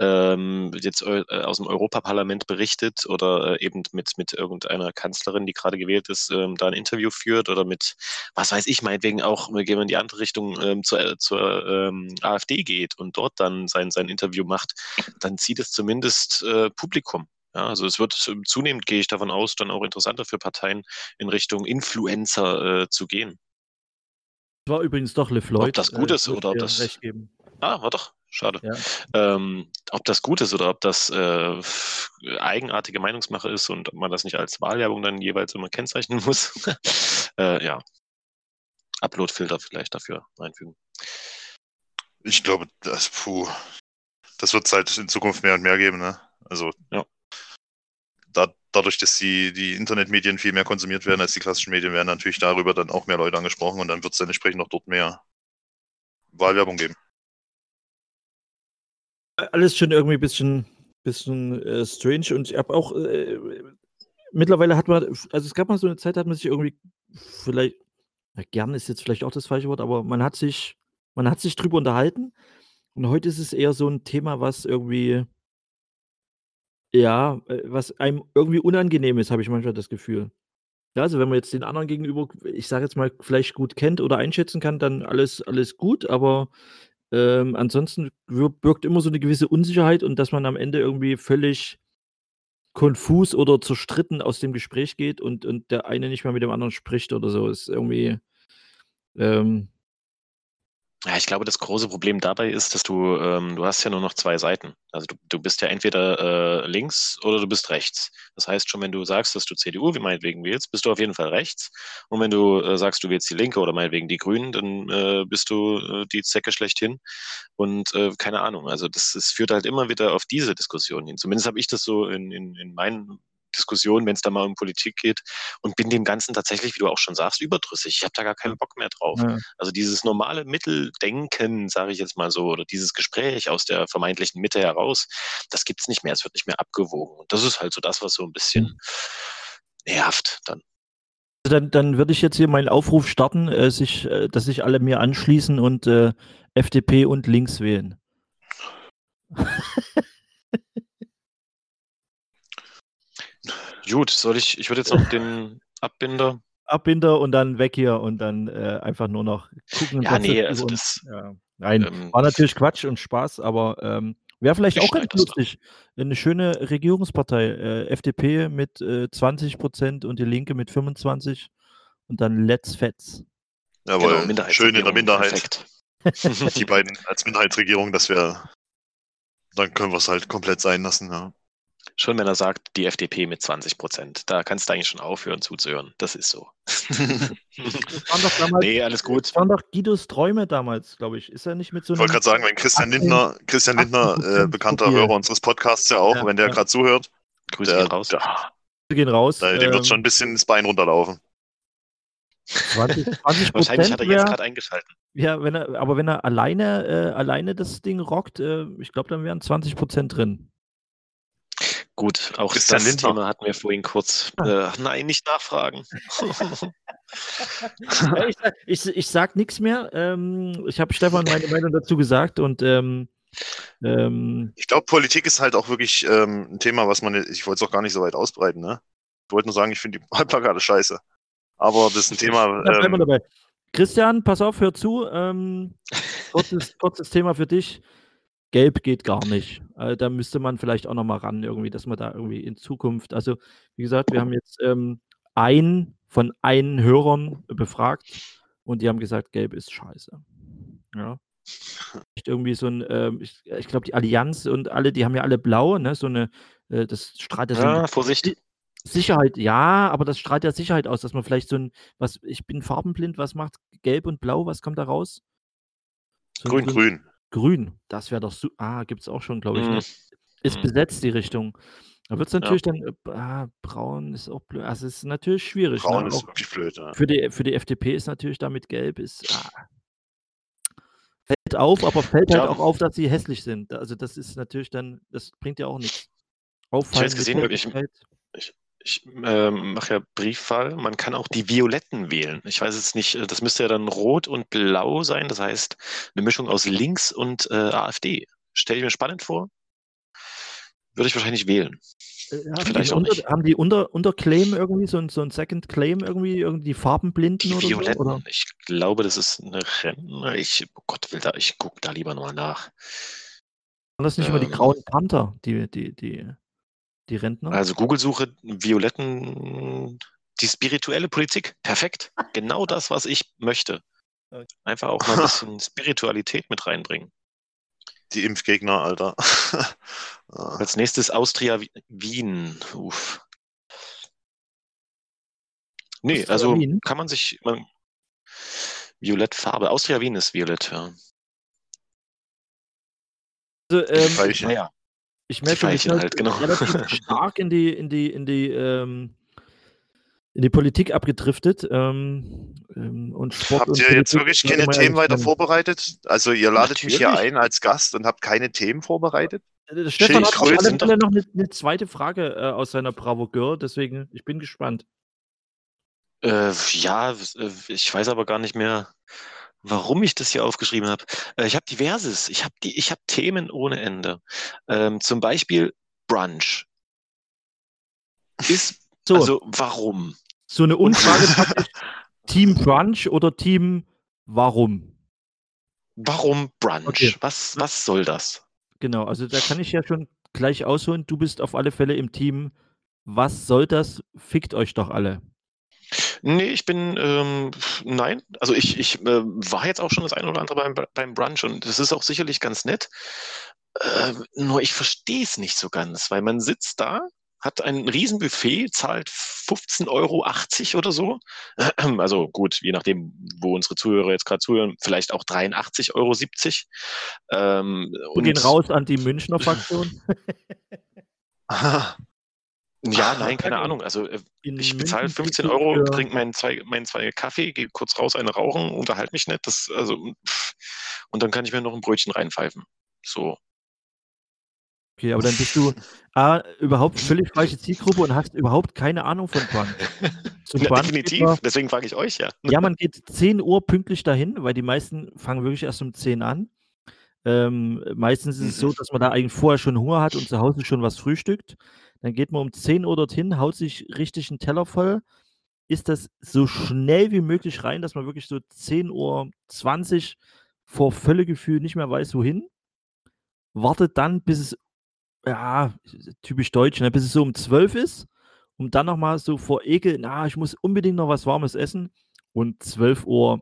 ähm, jetzt äh, aus dem Europaparlament berichtet oder äh, eben mit, mit irgendeiner Kanzlerin, die gerade gewählt ist, ähm, da ein Interview führt oder mit, was weiß ich, meinetwegen auch, wir gehen in die andere Richtung ähm, zur, äh, zur ähm, AfD geht und dort dann sein, sein Interview macht, dann zieht es zumindest äh, Publikum. Ja, also es wird ähm, zunehmend, gehe ich davon aus, dann auch interessanter für Parteien in Richtung Influencer äh, zu gehen. War übrigens doch LeFloid. Ob das gut ist würd oder ob das- Recht geben. Ah, war doch. Schade. Ja. Ähm, ob das gut ist oder ob das äh, eigenartige Meinungsmache ist und ob man das nicht als Wahlwerbung dann jeweils immer kennzeichnen muss. äh, ja. Upload-Filter vielleicht dafür einfügen. Ich glaube, das, puh, das wird es halt in Zukunft mehr und mehr geben, ne? Also, Ja. Da, dadurch, dass die, die Internetmedien viel mehr konsumiert werden als die klassischen Medien, werden natürlich darüber dann auch mehr Leute angesprochen und dann wird es dann entsprechend auch dort mehr Wahlwerbung geben. Alles schon irgendwie ein bisschen, bisschen äh, strange und ich habe auch äh, mittlerweile hat man, also es gab mal so eine Zeit, hat man sich irgendwie vielleicht, ja, gern ist jetzt vielleicht auch das falsche Wort, aber man hat sich, man hat sich drüber unterhalten und heute ist es eher so ein Thema, was irgendwie, ja, äh, was einem irgendwie unangenehm ist, habe ich manchmal das Gefühl. Ja, also wenn man jetzt den anderen gegenüber, ich sage jetzt mal, vielleicht gut kennt oder einschätzen kann, dann alles, alles gut, aber ähm, ansonsten wir- birgt immer so eine gewisse Unsicherheit und dass man am Ende irgendwie völlig konfus oder zerstritten aus dem Gespräch geht und, und der eine nicht mehr mit dem anderen spricht oder so, ist irgendwie, ähm, Ja, ich glaube, das große Problem dabei ist, dass du, ähm, du hast ja nur noch zwei Seiten. Also du, du bist ja entweder äh, links oder du bist rechts. Das heißt schon, wenn du sagst, dass du CDU wie meinetwegen wählst, bist du auf jeden Fall rechts. Und wenn du äh, sagst, du wählst die Linke oder meinetwegen die Grünen, dann äh, bist du äh, die Zecke schlechthin. Und äh, keine Ahnung. Also das, das führt halt immer wieder auf diese Diskussion hin. Zumindest habe ich das so in, in, in meinen Diskussionen, wenn es da mal um Politik geht und bin dem Ganzen tatsächlich, wie du auch schon sagst, überdrüssig. Ich habe da gar keinen Bock mehr drauf. ja. Also dieses normale Mitteldenken, sage ich jetzt mal so, oder dieses Gespräch aus der vermeintlichen Mitte heraus, das gibt's nicht mehr. Es wird nicht mehr abgewogen. Und das ist halt so das, was so ein bisschen nervt dann. Also Dann, dann würde ich jetzt hier meinen Aufruf starten, äh, sich, äh, dass sich alle mir anschließen und äh, FDP und links wählen. Gut, soll ich, ich würde jetzt noch den Abbinder. Abbinder und dann weg hier und dann äh, einfach nur noch gucken. und Ja, nee, also über das, uns- ja. Nein, ähm, war natürlich Quatsch und Spaß, aber ähm, wäre vielleicht Ich auch ganz lustig. Eine schöne Regierungspartei, äh, FDP mit äh, 20 Prozent und die Linke mit 25 und dann Let's Fets. Jawohl, genau, schön in der Minderheit. Perfekt. Die beiden als Minderheitsregierung, das wäre, dann können wir es halt komplett sein lassen, ja. Schon wenn er sagt, die FDP mit 20 Prozent. Da kannst du eigentlich schon aufhören zuzuhören. Das ist so. Das waren doch damals, nee, alles gut. das waren doch Guidos Träume damals, glaube ich. Ist er nicht mit so Ich wollte gerade sagen, wenn Christian 18 Lindner, Christian Lindner, äh, 18% bekannter Profil. Hörer unseres Podcasts ja auch, Ja, wenn der ja. gerade zuhört, Grüße der, gehen raus. der, Wir gehen raus. der, dem wird ähm, schon ein bisschen ins Bein runterlaufen. 20, 20 Wahrscheinlich hat er jetzt gerade eingeschalten. ja, wenn er, aber wenn er alleine, äh, alleine das Ding rockt, äh, ich glaube, dann wären 20 Prozent drin. Gut, auch Christian das Lindner. Thema hatten wir vorhin kurz. Ah. Äh, nein, nicht nachfragen. Ich, sag- ich, ich sag nichts mehr. Ähm, ich habe Stefan meine Meinung dazu gesagt und ähm, ähm, Ich glaube, Politik ist halt auch wirklich ähm, ein Thema, was man, ich wollte es auch gar nicht so weit ausbreiten, ne? Ich wollte nur sagen, ich finde die Wahlplakate scheiße. Aber das ist ein Thema, da bleiben wir ähm, dabei. Christian, pass auf, hör zu. Ähm, kurzes, kurzes Thema für dich. Gelb geht gar nicht. Äh, da müsste man vielleicht auch noch mal ran, irgendwie, dass man da irgendwie in Zukunft, also wie gesagt, wir haben jetzt ähm, einen von einen Hörern befragt und die haben gesagt, Gelb ist scheiße. Ja. Irgendwie so ein, ähm, ich, ich glaube, die Allianz und alle, die haben ja alle blau, ne? So eine, äh, das strahlt ja so Ja, eine Vorsicht. Sicherheit, ja, aber das strahlt ja Sicherheit aus, dass man vielleicht so ein, was, ich bin farbenblind, was macht gelb und blau, was kommt da raus? So ein grün, grün. Grün, das wäre doch so, ah, gibt es auch schon, glaube ich, Mm. ne? Ist Mm. besetzt die Richtung. Da wird es natürlich dann, äh, ah, braun ist auch blöd, also es ist natürlich schwierig. Braun ne? ist auch wirklich blöd. Ja. für, die, für die FDP ist natürlich damit gelb, ist, ah, fällt auf, aber fällt halt Ja. auch auf, dass sie hässlich sind. Also das ist natürlich dann, das bringt ja auch nichts. Auffallen jetzt gesehen, wirklich, Ich ähm, mache ja Briefwahl. Man kann auch die Violetten wählen. Ich weiß jetzt nicht, äh, das müsste ja dann rot und blau sein. Das heißt, eine Mischung aus links und äh, AfD. Stelle ich mir spannend vor. Würde ich wahrscheinlich wählen. Äh, haben, Vielleicht die auch unter, nicht. haben die unter, unter Claim irgendwie, so ein, so ein Second Claim irgendwie, irgendwie die Farbenblinden Die oder Violetten. so? Oder? Ich glaube, das ist eine Rentner. Ich, oh Gott, will da, ich gucke da lieber nochmal nach. Waren das nicht immer die Ähm. grauen Panther, die, die, die, die Rentner? Also Google-Suche, Violetten, die spirituelle Politik. Perfekt. Genau das, was ich möchte. Okay. Einfach auch mal ein bisschen Spiritualität mit reinbringen. Die Impfgegner, Alter. Ah. Als nächstes Austria Wi- Wien. Uff. Nee, Austria also Wien? kann man sich. Man, Violettfarbe. Austria Wien ist violett, ja. also, ähm, Veilchen. Naja. Ich merke, Veilchen sind halt, genau. relativ stark in die, in die, in die, ähm, in die Politik abgedriftet. Ähm, ähm, und Sport Habt und ihr jetzt Politik wirklich ist keine Themen weiter vorbereitet? Also ihr ladet mich hier Natürlich. ein als Gast und habt keine Themen vorbereitet? Äh, Stefan hat auf alle Fälle noch eine, eine zweite Frage äh, aus seiner Bravo Girl, deswegen, ich bin gespannt. Äh, ja, äh, ich weiß aber gar nicht mehr, warum ich das hier aufgeschrieben habe. Äh, ich habe diverses. Ich habe die, ich habe Themen ohne Ende. Ähm, zum Beispiel Brunch. Ist, So, also warum? so eine praktisch Team Brunch oder Team Warum? Warum Brunch? Okay. Was, was soll das? Genau, also da kann ich ja schon gleich ausholen. Du bist auf alle Fälle im Team. Was soll das? Fickt euch doch alle. Nee, ich bin, ähm, nein, also ich, ich äh, war jetzt auch schon das eine oder andere beim, beim Brunch und das ist auch sicherlich ganz nett. Äh, nur ich verstehe es nicht so ganz, weil man sitzt da, hat ein Riesenbuffet, zahlt 15,80 Euro oder so. Also gut, je nachdem, wo unsere Zuhörer jetzt gerade zuhören, vielleicht auch 83,70 Euro. Ähm, Wir gehen raus an die Münchner Fraktion. Ja, nein, keine. Ahnung. Also äh, Ich bezahle München 15 kriegst du Euro, trinke meinen zwei, meinen zwei Kaffee, gehe kurz raus, eine rauchen, unterhalte mich nicht. Das, also, und dann kann ich mir noch ein Brötchen reinpfeifen. So. Okay, aber dann bist du A, überhaupt völlig falsche Zielgruppe und hast überhaupt keine Ahnung von. Zum Ja, definitiv. man- Deswegen frage ich euch ja. Ja, man geht 10 Uhr pünktlich dahin, weil die meisten fangen wirklich erst um 10 an. Ähm, meistens ist es so, Mhm. dass man da eigentlich vorher schon Hunger hat und zu Hause schon was frühstückt. Dann geht man um 10 Uhr dorthin, haut sich richtig einen Teller voll, isst das so schnell wie möglich rein, dass man wirklich so 10.20 Uhr vor Völlegefühl nicht mehr weiß, wohin. Wartet dann, bis es, ja, typisch deutsch, ne, bis es so um 12 ist, um dann nochmal so vor Ekel, na, ich muss unbedingt noch was Warmes essen. Und 12.20 Uhr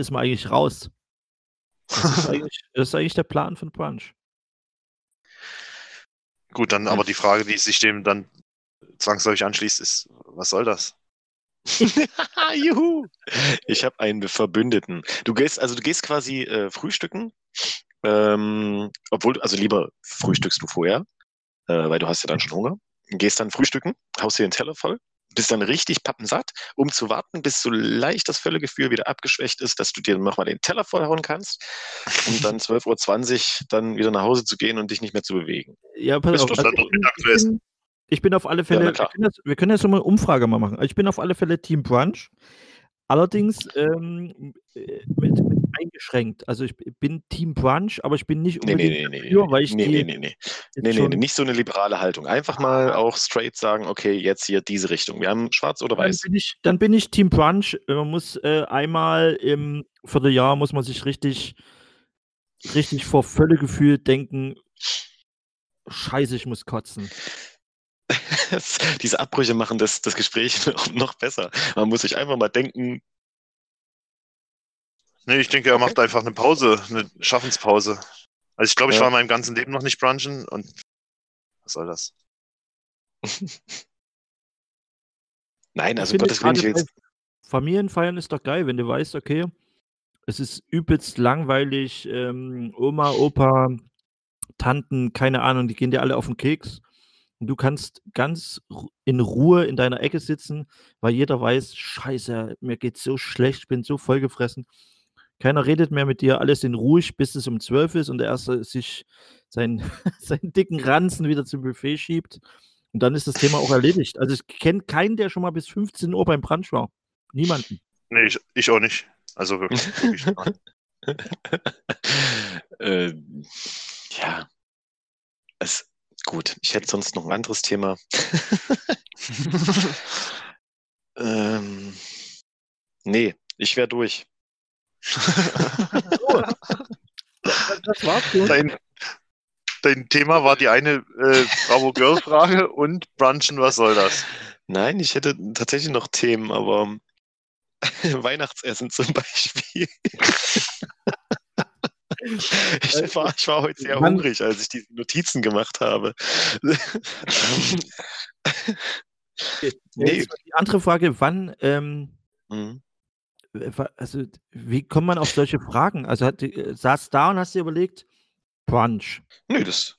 ist man eigentlich raus. Das ist eigentlich, das ist eigentlich der Plan von Brunch. Gut, dann aber die Frage, die sich dem dann zwangsläufig anschließt, ist, was soll das? Juhu! Ich habe einen Verbündeten. Du gehst, also du gehst quasi äh, frühstücken, ähm, obwohl, also lieber frühstückst du vorher, äh, weil du hast ja dann schon Hunger. Gehst dann frühstücken, haust dir den Teller voll, bist dann richtig pappensatt, um zu warten, bis so leicht das Völlegefühl wieder abgeschwächt ist, dass du dir nochmal den Teller vollhauen kannst, um dann 12.20 Uhr dann wieder nach Hause zu gehen und dich nicht mehr zu bewegen. Ja, pass Bist auf. Also ich, bin, ich, bin, auf alle Ja, Fälle, na wir können, das, wir können jetzt so mal Umfrage mal machen. Also ich bin auf alle Fälle Team Brunch. Allerdings ähm, äh, mit, mit eingeschränkt. Also ich bin Team Brunch, aber ich bin nicht unbedingt nee, nee, nee, dafür, weil ich nee, nee, nee, nee. Nee, nee, nicht so eine liberale Haltung. Einfach mal auch straight sagen, okay, jetzt hier diese Richtung. Wir haben schwarz oder dann weiß. bin ich, dann bin ich Team Brunch. Äh, Man muss äh, einmal im Vierteljahr muss man sich richtig, richtig vor Völlegefühl denken. Scheiße, ich muss kotzen. Diese Abbrüche machen das, das Gespräch noch, besser. Man muss sich einfach mal denken, Nee, ich denke, er macht einfach eine Pause, eine Schaffenspause. Also ich glaube, ich Ja. war in meinem ganzen Leben noch nicht brunchen und was soll das? nein, also Gottes Willen, jetzt, Familienfeiern ist doch geil, wenn du weißt, okay, es ist übelst langweilig, ähm, Oma, Opa, Tanten, keine Ahnung, die gehen dir alle auf den Keks. Und du kannst ganz in Ruhe in deiner Ecke sitzen, weil jeder weiß, scheiße, mir geht's so schlecht, ich bin so vollgefressen. Keiner redet mehr mit dir, alles in ruhig, bis es um 12 ist und der Erste sich seinen, seinen dicken Ranzen wieder zum Buffet schiebt. Und dann ist das Thema auch erledigt. Also ich kenne keinen, der schon mal bis 15 Uhr beim Brunch war. Niemanden. Nee, ich, ich auch nicht. Also wirklich. wirklich äh, ja, es, gut, ich hätte sonst noch ein anderes Thema. ähm, nee, ich wäre durch. Das war's schon. dein, dein Thema war die eine äh, Bravo Girl Frage und Brunchen, was soll das? Nein, ich hätte tatsächlich noch Themen, aber Weihnachtsessen zum Beispiel. Ich war, ich war heute sehr hungrig, als ich diese Notizen gemacht habe. nee. Die andere Frage, wann, ähm, Mhm. also wie kommt man auf solche Fragen? Also hat, äh, saß da und hast dir überlegt, Brunch. Nö, das.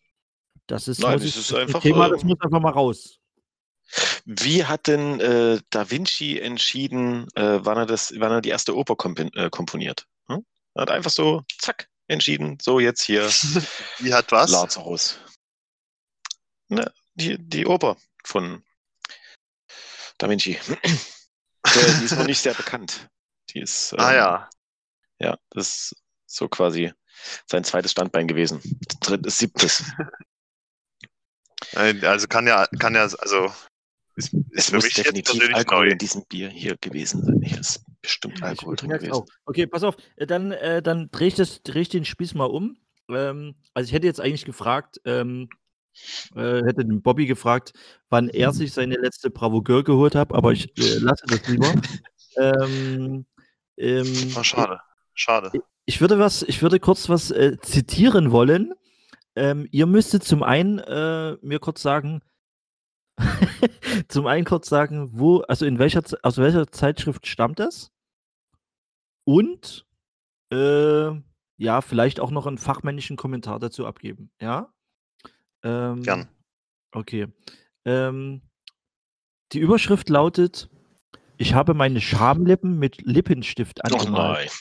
Das ist, Nein, das ich, ist das einfach, Thema, das ähm, muss einfach mal raus. Wie hat denn äh, Da Vinci entschieden, äh, wann, er das, wann er die erste Oper kompen, äh, komponiert? Hm? Er hat einfach so, zack, entschieden, so jetzt hier Wie hat was? Lazarus. Ne, die, die Oper von Da Vinci. die ist noch nicht sehr bekannt. Die ist, Ah ähm, ja. Ja, das ist so quasi sein zweites Standbein gewesen. Drittes, siebtes. Also kann ja, kann ja, also ist, ist Es für muss mich jetzt definitiv Alkohol neu. in diesem Bier hier gewesen sein. Hier ist bestimmt Alkohol drin gewesen. auch. Okay, pass auf, äh, dann, äh, dann drehe ich, das- dreh ich den Spieß mal um. Ähm, also ich hätte jetzt eigentlich gefragt, ähm, äh, hätte den Bobby gefragt, wann er sich seine letzte Bravo Girl geholt hat, aber ich äh, lasse das lieber. ähm, ähm, Oh, schade. Schade. Ich würde was, ich würde kurz was äh, zitieren wollen. Ähm, ihr müsstet zum einen äh, mir kurz sagen, zum einen kurz sagen, wo, also in welcher, aus welcher Zeitschrift stammt das? Und äh, ja, vielleicht auch noch einen fachmännischen Kommentar dazu abgeben. Ja? Ähm, Gern. Okay. Ähm, die Überschrift lautet: Ich habe meine Schamlippen mit Lippenstift Oh angemalt. nein.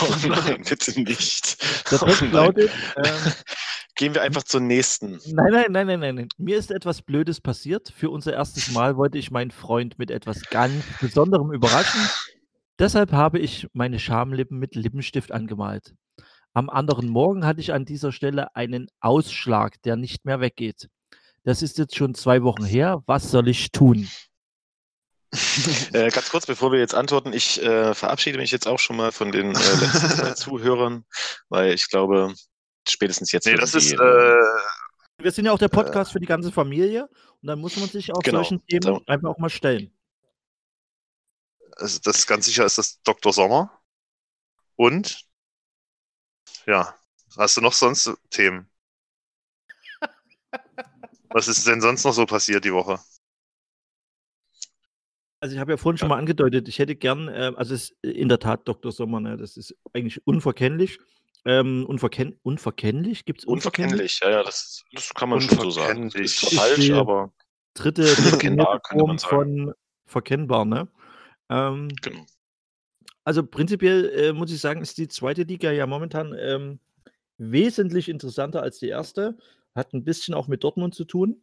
Oh nein, bitte nicht. Der Oh Text nein. lautet: ähm, Gehen wir einfach zur nächsten. Nein, nein, nein, nein, nein. Mir ist etwas Blödes passiert. Für unser erstes Mal wollte ich meinen Freund mit etwas ganz Besonderem überraschen. Deshalb habe ich meine Schamlippen mit Lippenstift angemalt. Am anderen Morgen hatte ich an dieser Stelle einen Ausschlag, der nicht mehr weggeht. Das ist jetzt schon zwei Wochen her. Was soll ich tun? Äh, ganz kurz, bevor wir jetzt antworten, ich äh, verabschiede mich jetzt auch schon mal von den äh, letzten Zuhörern, weil ich glaube, spätestens jetzt. Nee, das ist, äh, äh, Wir sind ja auch der Podcast für die ganze Familie und dann muss man sich auch Genau. solchen Themen So. einfach auch mal stellen. also das ist ganz sicher ist das Dr. Sommer. Und ja, hast du noch sonst Themen? Was ist denn sonst noch so passiert die Woche? Also ich habe ja vorhin schon mal angedeutet, ich hätte gern, äh, also es ist in der Tat Dr. Sommer, ne, das ist eigentlich unverkennlich. Ähm, unverkenn unverkennlich? Gibt es Unverkennlich, ja, ja, das, das kann man schon so sagen. Ist Ist falsch, aber dritte könnte man Form von verkennbar, ne? Ähm, genau. also prinzipiell äh, muss ich sagen, ist die zweite Liga ja momentan ähm, wesentlich interessanter als die erste. Hat ein bisschen auch mit Dortmund zu tun.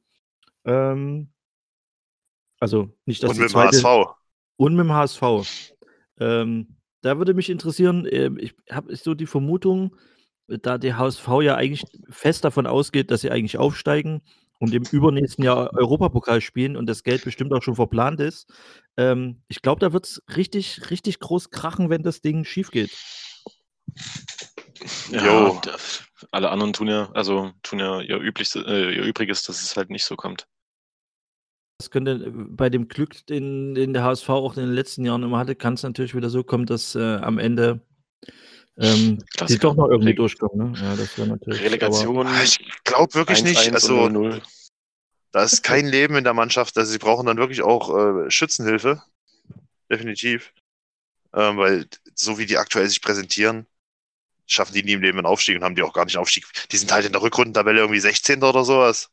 Ähm, also nicht, dass Und die mit dem zweite HSV. und mit dem HSV. Ähm, da würde mich interessieren, ähm, ich habe so die Vermutung, äh, da der HSV ja eigentlich fest davon ausgeht, dass sie eigentlich aufsteigen und im übernächsten Jahr Europapokal spielen und das Geld bestimmt auch schon verplant ist. Ähm, ich glaube, da wird es richtig, richtig groß krachen, wenn das Ding schief geht. Ja, Jo. alle anderen tun ja, also tun ja ihr, üblichste, äh, ihr Übriges, dass es halt nicht so kommt. Das könnte äh, bei dem Glück, den, den der HSV auch in den letzten Jahren immer hatte, kann es natürlich wieder so kommen, dass äh, am Ende ähm, die doch noch irgendwie durchkommen. Ne? Ja, das wäre natürlich. Relegation Ah, Ich glaube wirklich nicht. 1-1 Also, und 0-0. da ist kein Leben in der Mannschaft. Also, sie brauchen dann wirklich auch äh, Schützenhilfe. Definitiv. Ähm, weil so wie die aktuell sich präsentieren, schaffen die nie im Leben einen Aufstieg und haben die auch gar nicht einen Aufstieg. Die sind halt in der Rückrundentabelle irgendwie 16. oder sowas.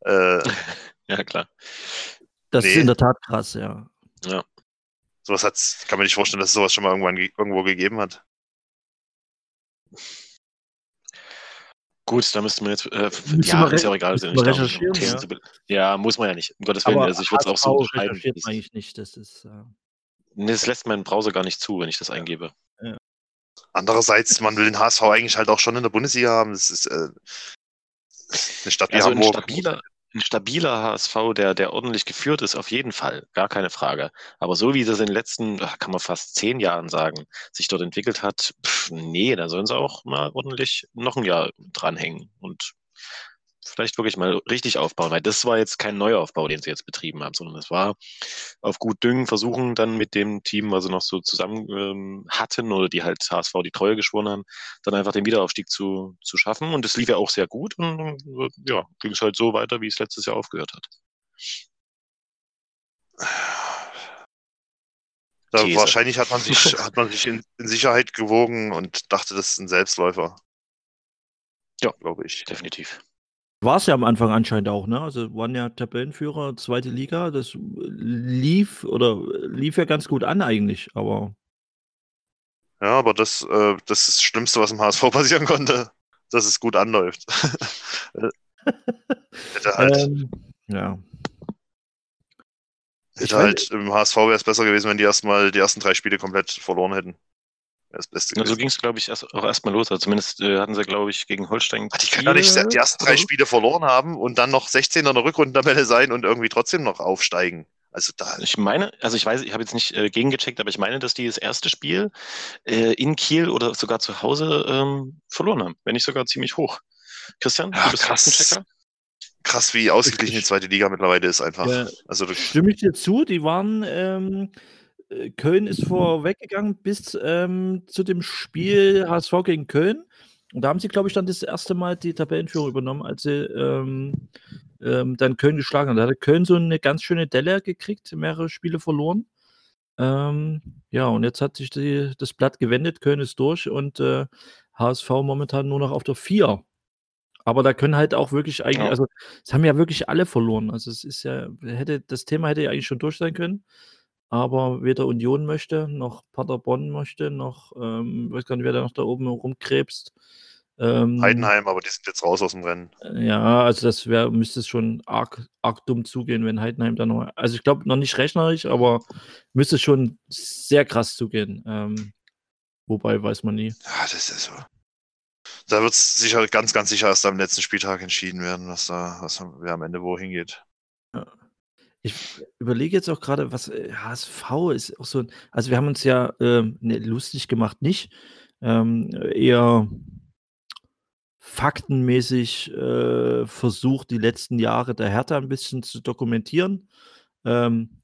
Äh, Ja, klar. Das ist Nee. in der Tat krass, ja. sowas hat's, kann man nicht vorstellen, dass es sowas schon mal irgendwann ge irgendwo gegeben hat. Gut, da müsste man jetzt, äh, ja, ist ja auch egal. ist ja nicht da, um recherchieren, ja. zu ja, muss man ja nicht. Um Gottes Willen, Aber also ich würde es auch so beschreiben. Das, eigentlich nicht. Das ist, äh, nee, das lässt mein Browser gar nicht zu, wenn ich das eingebe. Andererseits, man will den HSV eigentlich halt auch schon in der Bundesliga haben. Das ist äh, eine Stadt wie Also ein Hamburg. stabiler, ein stabiler HSV, der, der ordentlich geführt ist, auf jeden Fall, gar keine Frage. Aber so wie das in den letzten, ach, kann man fast zehn Jahren sagen, sich dort entwickelt hat, pff, nee, da sollen sie auch mal ordentlich noch ein Jahr dranhängen und vielleicht wirklich mal richtig aufbauen, weil das war jetzt kein Neuaufbau, den sie jetzt betrieben haben, sondern es war auf gut Düngen versuchen, dann mit dem Team, was sie noch so zusammen ähm, hatten oder die halt HSV die Treue geschworen haben, dann einfach den Wiederaufstieg zu, zu schaffen. Und es lief ja auch sehr gut und äh, ja, ging es halt so weiter, wie es letztes Jahr aufgehört hat. Da wahrscheinlich hat man sich, hat man sich in, in Sicherheit gewogen und dachte, das ist ein Selbstläufer. Ja. Glaube ich. Definitiv. War es ja am Anfang anscheinend auch, ne? Also waren ja Tabellenführer, zweite Liga. Das lief oder lief ja ganz gut an eigentlich, aber Ja, aber das, äh, das ist das Schlimmste, was im HSV passieren konnte, dass es gut anläuft. hätte halt, ähm, ja. hätte halt im HSV wäre es besser gewesen, wenn die erstmal die ersten drei Spiele komplett verloren hätten. Das Beste Ja, so ging es, glaube ich, erst, auch erstmal los. Also zumindest äh, hatten sie, glaube ich, gegen Holstein. Ah, die können doch nicht die ersten drei. Spiele verloren haben und dann noch 16 in der Rückrundentabelle sein und irgendwie trotzdem noch aufsteigen. Also da, Ich meine, also ich weiß, ich habe jetzt nicht äh, gegengecheckt, aber ich meine, dass die das erste Spiel äh, in Kiel oder sogar zu Hause ähm, verloren haben. Wenn nicht sogar ziemlich hoch. Christian, Ja, du bist krass. Krass, wie ausgeglichen die zweite Liga mittlerweile ist einfach. Ja. Also Stimme ich dir zu, die waren, ähm, äh, Köln ist vorweggegangen bis ähm, zu dem Spiel HSV gegen Köln. Und da haben sie, glaube ich, dann das erste Mal die Tabellenführung übernommen, als sie ähm, ähm, dann Köln geschlagen haben. Da hatte Köln so eine ganz schöne Delle gekriegt, mehrere Spiele verloren. Ähm, ja, und jetzt hat sich die, das Blatt gewendet, Köln ist durch und äh, HSV momentan nur noch auf der 4. Aber da können halt auch wirklich eigentlich, Ja. also es haben ja wirklich alle verloren. Also es ist ja, hätte, das Thema hätte ja eigentlich schon durch sein können. Aber weder Union möchte, noch Paderborn möchte, noch, ähm, weiß gar nicht, wer da noch da oben rumkrebst. Ähm, Heidenheim, aber die sind jetzt raus aus dem Rennen. Ja, also das wäre, müsste es schon arg, arg dumm zugehen, wenn Heidenheim da noch. Also ich glaube noch nicht rechnerisch, aber müsste schon sehr krass zugehen. Ähm, wobei weiß man nie. Ja, das ist so. Da wird es sicher ganz, ganz sicher erst am letzten Spieltag entschieden werden, was da, was wer am Ende wohin geht. Ich überlege jetzt auch gerade, was äh, HSV ist auch so. ein- Also wir haben uns ja ähm, ne, lustig gemacht, nicht ähm, eher faktenmäßig äh, versucht, die letzten Jahre der Hertha ein bisschen zu dokumentieren. Ähm,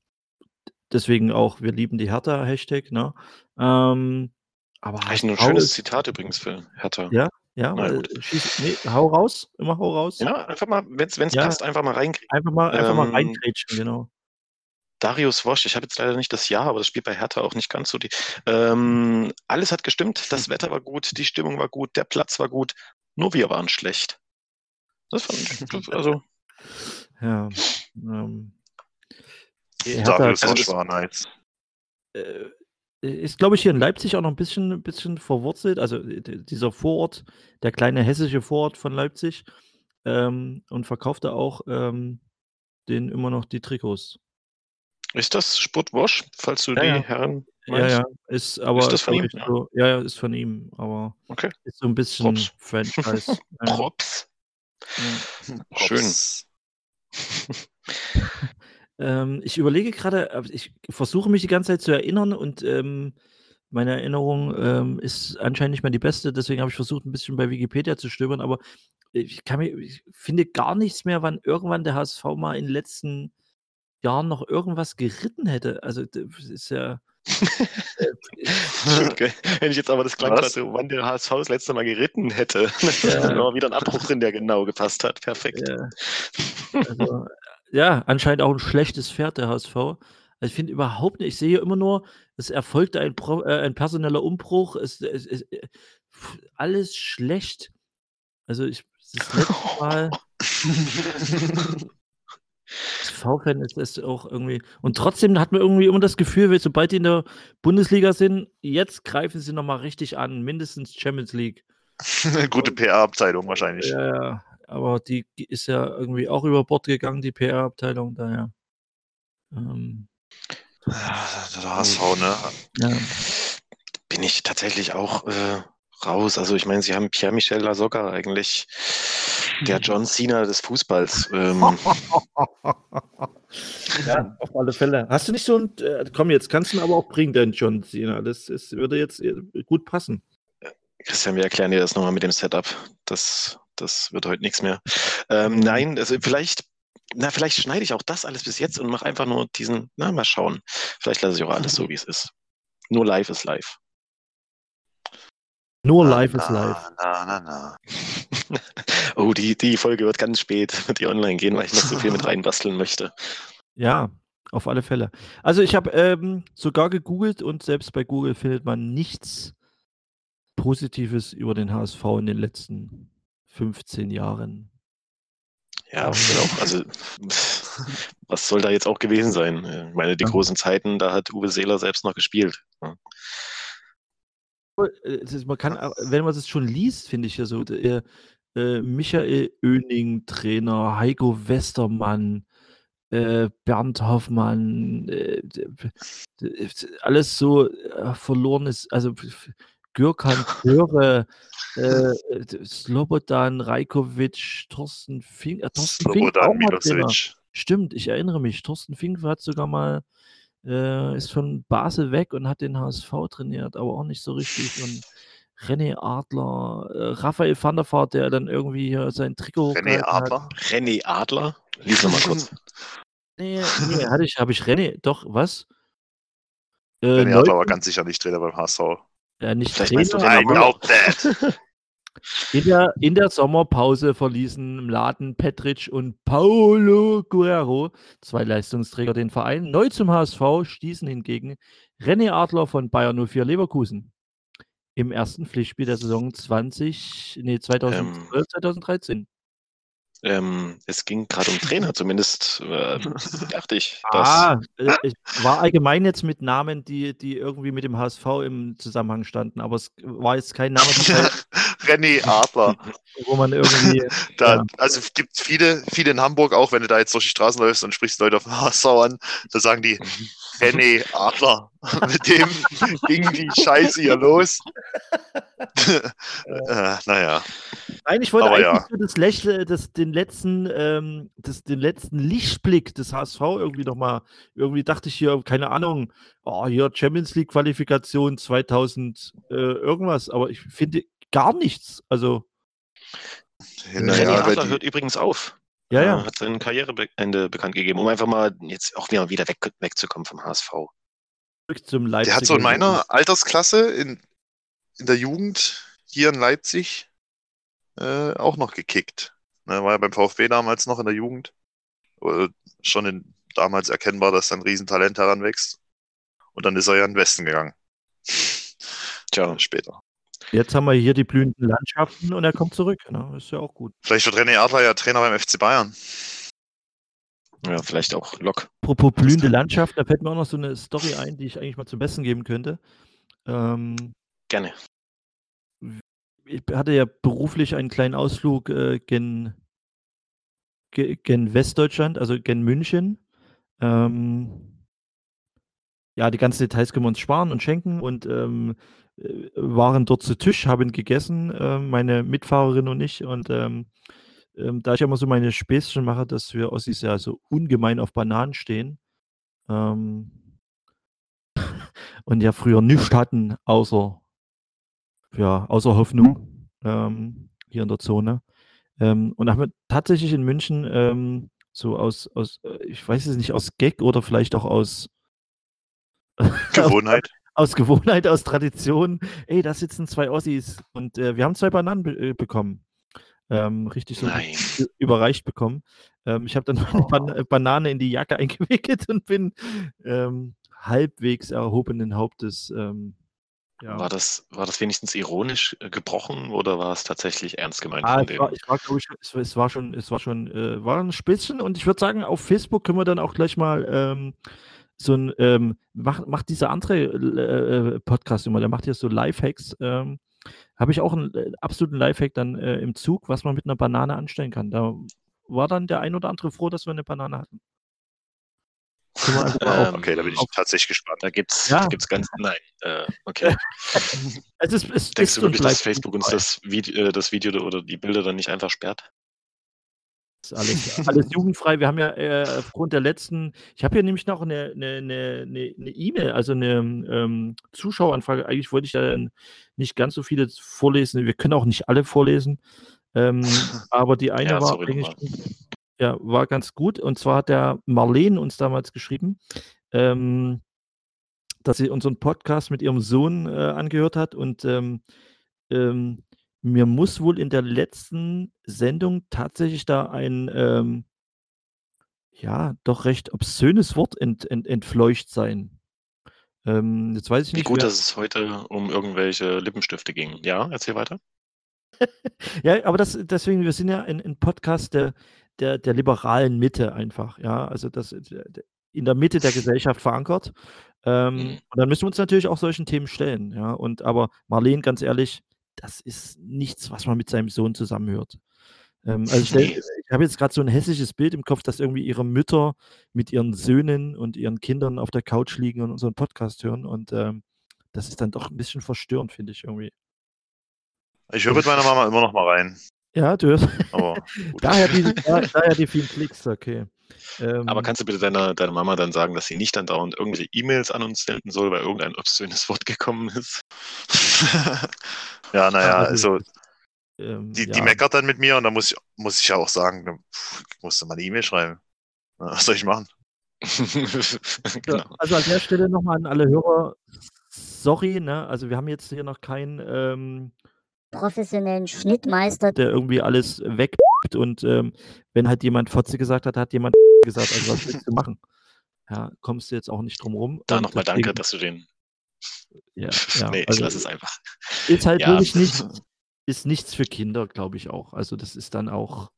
deswegen auch, wir lieben die Hertha, Hashtag, ne? Ähm, aber Eigentlich ein HSV schönes ist- Zitat übrigens für Hertha. Ja? Ja, Na weil, gut. schieß, nee, hau raus, immer hau raus. Ja, einfach mal, wenn es Ja. passt, einfach mal reinkriegen. Einfach mal, einfach mal Ähm, reingrätschen, genau. Darius Wosch, ich habe jetzt leider nicht das Jahr, aber das spielt bei Hertha auch nicht ganz so die. Ähm, alles hat gestimmt, das Wetter war gut, die Stimmung war gut, der Platz war gut, nur wir waren schlecht. Das fand ich, also, Ja. Ähm, Darius da- Wosch war nice. äh, ist, glaube ich, hier in Leipzig auch noch ein bisschen, ein bisschen verwurzelt. Also äh, dieser Vorort, der kleine hessische Vorort von Leipzig, ähm, und verkauft da auch ähm, den immer noch die Trikots. ist das Sport Wosch, falls du Ja, die ja. Herren Ja, meinst? ja, ist aber Ist das von ihm? Ja. So, ja, ja, ist von ihm, aber Okay. ist so ein bisschen Props. Franchise. ja, Props. ja. Schön. Ähm, ich überlege gerade, äh, ich versuche mich die ganze Zeit zu erinnern und ähm, meine Erinnerung ähm, ist anscheinend nicht mehr die beste, deswegen habe ich versucht, ein bisschen bei Wikipedia zu stöbern, aber ich, kann mir, ich finde gar nichts mehr, wann irgendwann der HSV mal in den letzten Jahren noch irgendwas geritten hätte. Also das ist ja. Stimmt, gell? Wenn ich jetzt aber das klang so, wann der HSV das letzte Mal geritten hätte. Ja. da war wieder ein Abbruch drin, der genau gepasst hat. Perfekt. Ja, also, ja, anscheinend auch ein schlechtes Pferd, der HSV. Also ich finde überhaupt nicht, ich sehe immer nur, es erfolgte ein, Pro, äh, ein personeller Umbruch, es, es, es, äh, alles schlecht. Also ich, das letzte Mal, V-Fan ist das auch irgendwie, und trotzdem hat man irgendwie immer das Gefühl, sobald die in der Bundesliga sind, jetzt greifen sie nochmal richtig an, mindestens Champions League. Gute PR-Abteilung wahrscheinlich. Ja, ja, aber die ist ja irgendwie auch über Bord gegangen, die PR-Abteilung, daher. Ähm, Der HSV, ne? ja. Bin ich tatsächlich auch äh, raus. Also ich meine, sie haben Pierre-Michel Lasogga eigentlich der John Cena des Fußballs. Ähm, ja, auf alle Fälle. Hast du nicht so ein, äh, komm, jetzt kannst du ihn aber auch bringen, den John Cena. Das ist, würde jetzt äh, gut passen. Christian, wir erklären dir das nochmal mit dem Setup. Das, das wird heute nichts mehr. Ähm, nein, also vielleicht, na, vielleicht schneide ich auch das alles bis jetzt und mache einfach nur diesen, na, mal schauen. Vielleicht lasse ich auch alles so, wie es ist. Nur live ist live. Nur live ist live. Na, na, na. oh, die, die Folge wird ganz spät, wird die online gehen, weil ich noch so viel mit reinbasteln möchte. Ja, auf alle Fälle. Also ich habe ähm, sogar gegoogelt und selbst bei Google findet man nichts Positives über den HSV in den letzten 15 Jahren. Ja, auch, also was soll da jetzt auch gewesen sein? Ich meine, die großen Zeiten, da hat Uwe Seeler selbst noch gespielt. Äh, Man kann, auch- wenn man das schon liest, finde ich ja so, der, äh, Michael Oening, Trainer, Heiko Westermann, äh, Bernd Hoffmann, äh, alles so äh, verloren ist, also Gürkan Köre, äh, Slobodan Rajkovic, Thorsten Fink, äh, Thorsten Fink auch Slobodan. Milosevic. Stimmt, ich erinnere mich. Thorsten Fink hat sogar mal, äh, ist von Basel weg und hat den HSV trainiert, aber auch nicht so richtig. Und René Adler, äh, Raphael van der Vaart, der dann irgendwie hier sein Trikot René hochgehalten hat. Adler. René Adler, lies nochmal kurz. Nee, nee, hatte ich, habe ich René, doch, was? Äh, René Adler war ganz sicher nicht Trainer beim HSV. Ja, nicht Vielleicht du Trainer, René I doubt that. in der, in der Sommerpause verließen im Laden Petric und Paulo Guerrero, zwei Leistungsträger, den Verein. Neu zum HSV stießen hingegen René Adler von Bayern 04 Leverkusen im ersten Pflichtspiel der Saison 20, nee, 2012, 2013. Ähm, es ging gerade um Trainer, zumindest äh, dachte ich. Ah, äh, ich war allgemein jetzt mit Namen, die, die irgendwie mit dem HSV im Zusammenhang standen, aber es war jetzt kein Name, dabei, René Adler. wo man irgendwie. Da, Ja. Also es gibt viele, viele in Hamburg, auch wenn du da jetzt durch die Straßen läufst und sprichst Leute auf dem HSV an, da sagen die, René Adler. Mit dem ging die Scheiße hier los. äh, naja. Nein, ich wollte Aber eigentlich ja. das Lächle, das, den, letzten, ähm, das, den letzten Lichtblick des HSV irgendwie nochmal, irgendwie dachte ich hier, keine Ahnung, oh, hier Champions League Qualifikation 2000 äh, irgendwas, aber ich finde gar nichts. Also, René Naja, weil Adler die, hört übrigens auf. Ja, Er ja. Hat sein Karriereende bekannt gegeben, um einfach mal jetzt auch wieder, wieder weg, wegzukommen vom HSV. Zurück zum der hat so in meiner. Altersklasse in, in der Jugend hier in Leipzig äh, auch noch gekickt. Ne, war ja beim VfB damals noch in der Jugend. Äh, schon in, damals erkennbar, dass da ein Riesentalent heranwächst. Und dann ist er ja in den Westen gegangen. Tja, später. Jetzt haben wir hier die blühenden Landschaften und er kommt zurück. Ne? Ist ja auch gut. Vielleicht wird René Adler ja Trainer beim FC Bayern. Ja, vielleicht auch Lok. Apropos blühende Landschaften, da fällt mir auch noch so eine Story ein, die ich eigentlich mal zum Besten geben könnte. Ähm, Gerne. ich hatte ja beruflich einen kleinen Ausflug äh, gen, ge- gen Westdeutschland, also gen München. Ähm, ja, die ganzen Details können wir uns sparen und schenken und ähm, äh, waren dort zu Tisch, haben gegessen, äh, meine Mitfahrerin und ich. Und ähm, ähm, da ich immer so meine Späßchen mache, dass wir Ossis ja so ungemein auf Bananen stehen ähm, und ja früher nichts hatten, außer, ja, außer Hoffnung ähm, hier in der Zone. Ähm, und haben tatsächlich in München ähm, so aus, aus, äh, ich weiß es nicht, aus Gag oder vielleicht auch aus Gewohnheit. aus Gewohnheit, aus Tradition, ey, da sitzen zwei Ossis und äh, wir haben zwei Bananen be äh, bekommen. Ähm, richtig so Nein. überreicht bekommen. Ähm, ich habe dann meine Ban äh, Banane in die Jacke eingewickelt und bin ähm, halbwegs erhobenen Hauptes. Ähm, ja. War, das, war das wenigstens ironisch äh, gebrochen oder war es tatsächlich ernst gemeint Ah, es war, ich war, ich, es, es war schon, es war schon, äh, war ein Spätzchen und ich würde sagen, auf Facebook können wir dann auch gleich mal ähm, so ein, ähm, macht, macht dieser andere äh, äh, Podcast immer, der macht ja so Lifehacks. Ähm, Habe ich auch einen äh, absoluten Lifehack dann äh, im Zug, was man mit einer Banane anstellen kann. Da war dann der ein oder andere froh, dass wir eine Banane hatten. Ähm, Okay, da bin ich auf- tatsächlich gespannt. Da gibt's, Ja. da gibt's ganz. Nein. Äh, okay. es ist, es Denkst ist du wirklich, dass Facebook uns das Video, äh, das Video oder die Bilder dann nicht einfach sperrt? Alles, alles jugendfrei. Wir haben ja äh, aufgrund der letzten, ich habe hier nämlich noch eine eine- eine- eine- eine E-Mail, also eine ähm, Zuschaueranfrage. Eigentlich wollte ich da nicht ganz so viele vorlesen. Wir können auch nicht alle vorlesen. Ähm, aber die eine Ja, war sorry eigentlich ja, war ganz gut. Und zwar hat der Marleen uns damals geschrieben, ähm, dass sie unseren Podcast mit ihrem Sohn äh, angehört hat und ähm, ähm, mir muss wohl in der letzten Sendung tatsächlich da ein ähm, ja, doch recht obszönes Wort ent, ent, entfleucht sein. Ähm, jetzt weiß ich Wie nicht, gut, wer, dass es heute um irgendwelche Lippenstifte ging. Ja, erzähl weiter. Ja, aber das, deswegen, wir sind ja ein, ein Podcast der, der, der liberalen Mitte einfach, ja. Also das in der Mitte der Gesellschaft verankert. Ähm, Mhm. und dann müssen wir uns natürlich auch solchen Themen stellen, ja. Und aber Marleen, ganz ehrlich, das ist nichts, was man mit seinem Sohn zusammenhört. Ähm, also Nee. ich habe jetzt gerade so ein hässliches Bild im Kopf, dass irgendwie ihre Mütter mit ihren Söhnen und ihren Kindern auf der Couch liegen und unseren Podcast hören. Und ähm, das ist dann doch ein bisschen verstörend, finde ich irgendwie. Ich höre mit meiner Mama immer noch mal rein. Ja, du hörst. Gut. Daher die, da, daher die vielen Klicks, okay. Ähm, Aber kannst du bitte deiner, deiner Mama dann sagen, dass sie nicht dann dauernd irgendwelche E-Mails an uns senden soll, weil irgendein obszönes Wort gekommen ist? ja, naja, also, ähm, die, ja, die meckert dann mit mir und da muss ich, muss ich ja auch sagen, da pff, ich musste mal eine E-Mail schreiben. Was soll ich machen? genau. Also an der Stelle nochmal an alle Hörer, sorry, ne? Also wir haben jetzt hier noch keinen, ähm, professionellen Schnittmeister. der irgendwie alles weg und ähm, wenn halt jemand Fotze gesagt hat, hat jemand gesagt, also was willst du machen? Ja, kommst du jetzt auch nicht drum rum. Da nochmal danke, dass du den. Ja, ja, nee, ich also lasse es einfach. ist halt Ja. wirklich nicht, ist nichts für Kinder, glaube ich auch. Also das ist dann auch,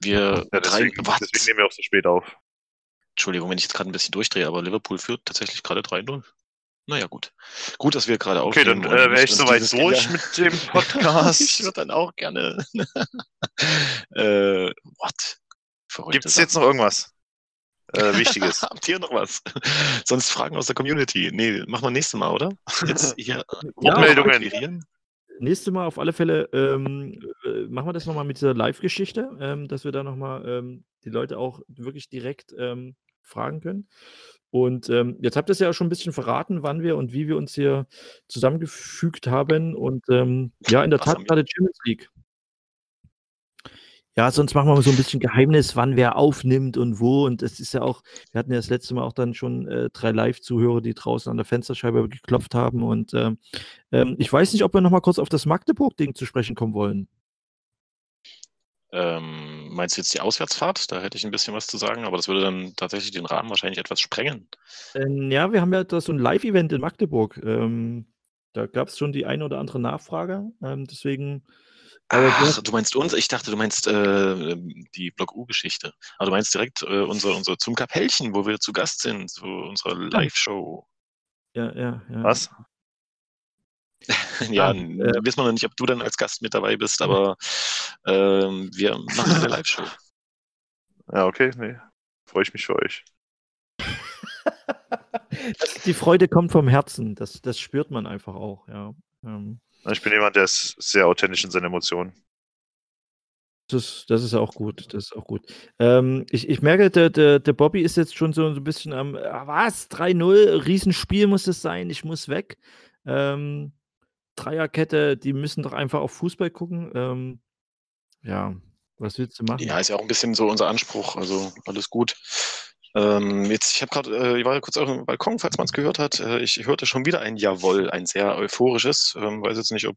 Wir Ja, drei. deswegen, Was? deswegen nehmen wir auch so spät auf. Entschuldigung, wenn ich jetzt gerade ein bisschen durchdrehe, aber Liverpool führt tatsächlich gerade 3-0. Naja, gut. Gut, dass wir gerade Okay, dann aufnehmen äh, und wäre ich soweit durch mit dem ich Podcast. würde dann auch gerne. äh, what? Gibt es jetzt noch irgendwas äh, Wichtiges? Habt ihr noch was? Sonst Fragen aus der Community. Nee, machen wir nächstes Mal, oder? Jetzt hier. Ja, Wortmeldungen. akquirieren. Nächste Mal auf alle Fälle ähm, äh, machen wir das nochmal mit dieser Live-Geschichte, ähm, dass wir da nochmal ähm, die Leute auch wirklich direkt ähm, fragen können. Und ähm, jetzt habt ihr es ja auch schon ein bisschen verraten, wann wir und wie wir uns hier zusammengefügt haben. Und ähm, ja, in der Tat gerade Champions League. Ja, sonst machen wir mal so ein bisschen Geheimnis, wann wer aufnimmt und wo. Und es ist ja auch, wir hatten ja das letzte Mal auch dann schon äh, drei Live-Zuhörer, die draußen an der Fensterscheibe geklopft haben. Und ähm, ähm, ich weiß nicht, ob wir noch mal kurz auf das Magdeburg-Ding zu sprechen kommen wollen. Ähm, meinst du jetzt die Auswärtsfahrt? Da hätte ich ein bisschen was zu sagen, aber das würde dann tatsächlich den Rahmen wahrscheinlich etwas sprengen. Ähm, ja, wir haben ja da so ein Live-Event in Magdeburg. Ähm, da gab es schon die eine oder andere Nachfrage. Ähm, deswegen. aber Ach, du meinst uns? Ich dachte, du meinst äh, die Block U-Geschichte. Aber du meinst direkt äh, unser, unser zum Kapellchen, wo wir zu Gast sind, zu unserer Live-Show. ja, ja, ja. Was? ja, Ah, äh, wissen wir noch nicht, ob du dann als Gast mit dabei bist, aber ähm, wir machen eine Live-Show. Ja, okay, nee. Freue ich mich für euch. Das, die Freude kommt vom Herzen. Das, das spürt man einfach auch, ja. Ähm, Ich bin jemand, der ist sehr authentisch in seinen Emotionen. Das ist, das ist auch gut. Das ist auch gut. Ähm, ich, ich merke, der, der, der Bobby ist jetzt schon so ein bisschen am, ah, was? 3-0, Riesenspiel muss es sein, ich muss weg. Ähm, Dreierkette, die müssen doch einfach auf Fußball gucken. Ähm, ja, was willst du machen? Ja, ist ja auch ein bisschen so unser Anspruch, also alles gut. Ähm, jetzt, ich habe gerade, äh, ich war ja kurz auf dem Balkon, falls man es gehört hat. Äh, ich hörte schon wieder ein Jawohl, ein sehr euphorisches. Ähm, weiß jetzt nicht, ob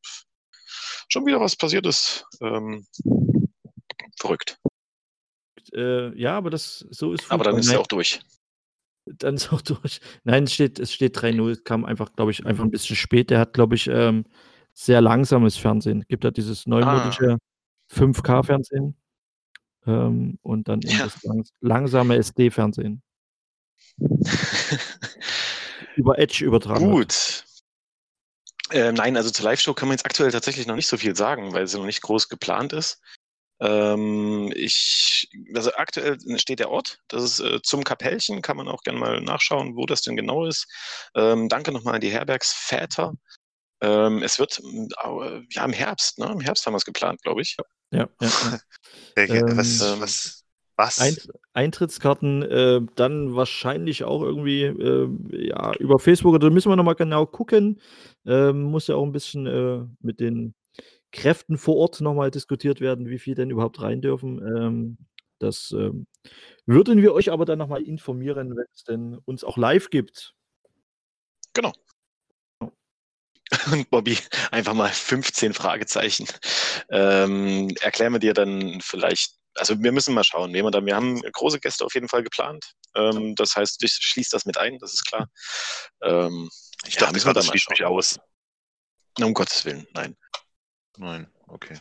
schon wieder was passiert ist. Ähm, verrückt. Äh, ja, aber das so ist Aber dann Fußball. ist Nein, er auch durch. Dann ist auch durch. Nein, es steht, es steht 3-0. Es kam einfach, glaube ich, einfach ein bisschen spät. Der hat, glaube ich, ähm, sehr langsames Fernsehen. Gibt da dieses Ah. neumodische 5K-Fernsehen ähm, und dann Ja. das langs langsame SD-Fernsehen. Über Edge übertragen. Gut. Ähm, nein, also zur Live-Show kann man jetzt aktuell tatsächlich noch nicht so viel sagen, weil sie noch nicht groß geplant ist. Ähm, ich, also aktuell steht der Ort, das ist äh, zum Kapellchen, kann man auch gerne mal nachschauen, wo das denn genau ist. Ähm, danke nochmal an die Herbergsväter. Ähm, es wird ähm, au- ja im Herbst, ne? Im Herbst haben wir es geplant, glaube ich. Ja, ja, ja. Was, Ähm, was, was? Eint Eintrittskarten äh, dann wahrscheinlich auch irgendwie äh, ja, über Facebook. Da müssen wir nochmal genau gucken. Ähm, muss ja auch ein bisschen äh, mit den Kräften vor Ort nochmal diskutiert werden, wie viel denn überhaupt rein dürfen. Ähm, das ähm, würden wir euch aber dann nochmal informieren, wenn es denn uns auch live gibt. Genau. Und Bobby, einfach mal 15 Fragezeichen. Ähm, erklären wir dir dann vielleicht, also wir müssen mal schauen, wir da, wir haben große Gäste auf jeden Fall geplant. Ähm, das heißt, ich schließe das mit ein, das ist klar. Ähm, ich ja, dachte das schließt mich aus. Na, um Gottes Willen, nein. Nein, okay.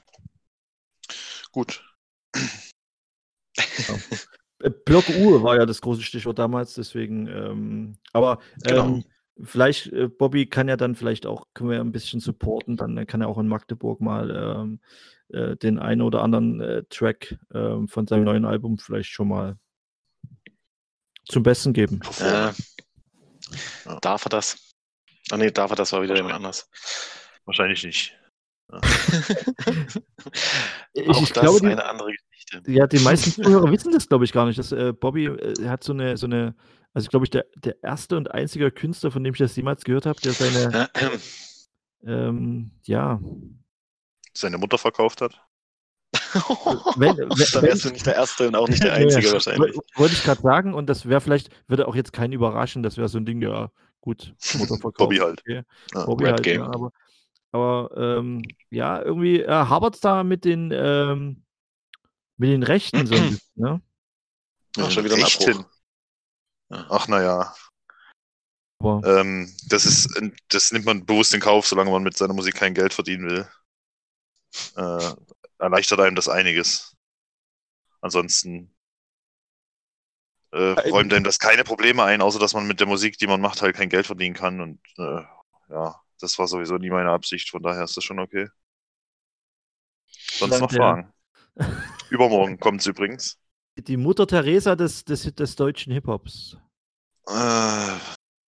Gut. Äh, Block Uhr war ja das große Stichwort damals, deswegen, ähm, aber Genau. ähm, vielleicht, äh, Bobby kann ja dann vielleicht auch, können wir ja ein bisschen supporten, dann kann er auch in Magdeburg mal ähm, äh, den einen oder anderen äh, Track ähm, von seinem neuen Album vielleicht schon mal zum Besten geben. Äh, Ja. darf er das? Ah nee, darf er das war wieder jemand anders. Wahrscheinlich nicht. Ich, Auch ich das glaube, die, eine andere Geschichte. ja, die meisten Zuhörer wissen das, glaube ich, gar nicht. Dass, äh, Bobby äh, hat so eine, so eine, also glaube ich, der, der erste und einzige Künstler, von dem ich das jemals gehört habe, der seine, ähm, ja, Seine Mutter verkauft hat. wenn, Dann wenn, wärst du nicht der Erste und auch nicht der Einzige wahrscheinlich. Woll- Wollte ich gerade sagen, und das wäre vielleicht, würde auch jetzt keinen überraschen, das wäre so ein Ding, ja, gut, Mutter verkauft. Bobby halt. Okay. Ja, Bobby halt, Game. ja, aber, aber ähm, ja, irgendwie äh, hapert es da mit den, ähm, mit den Rechten so ein bisschen, ne? Ach, schon wieder ein Abbruch. hin? Ach naja, Aber, ähm, das ist, das nimmt man bewusst in Kauf, solange man mit seiner Musik kein Geld verdienen will. Äh, erleichtert einem das einiges. Ansonsten Äh, räumt einem das keine Probleme ein, außer dass man mit der Musik, die man macht, halt kein Geld verdienen kann. Und äh, ja, das war sowieso nie meine Absicht, von daher ist das schon okay. Sonst Dank noch der- Fragen? Übermorgen kommt es übrigens. die Mutter Teresa des, des, des deutschen Hip-Hops. Äh,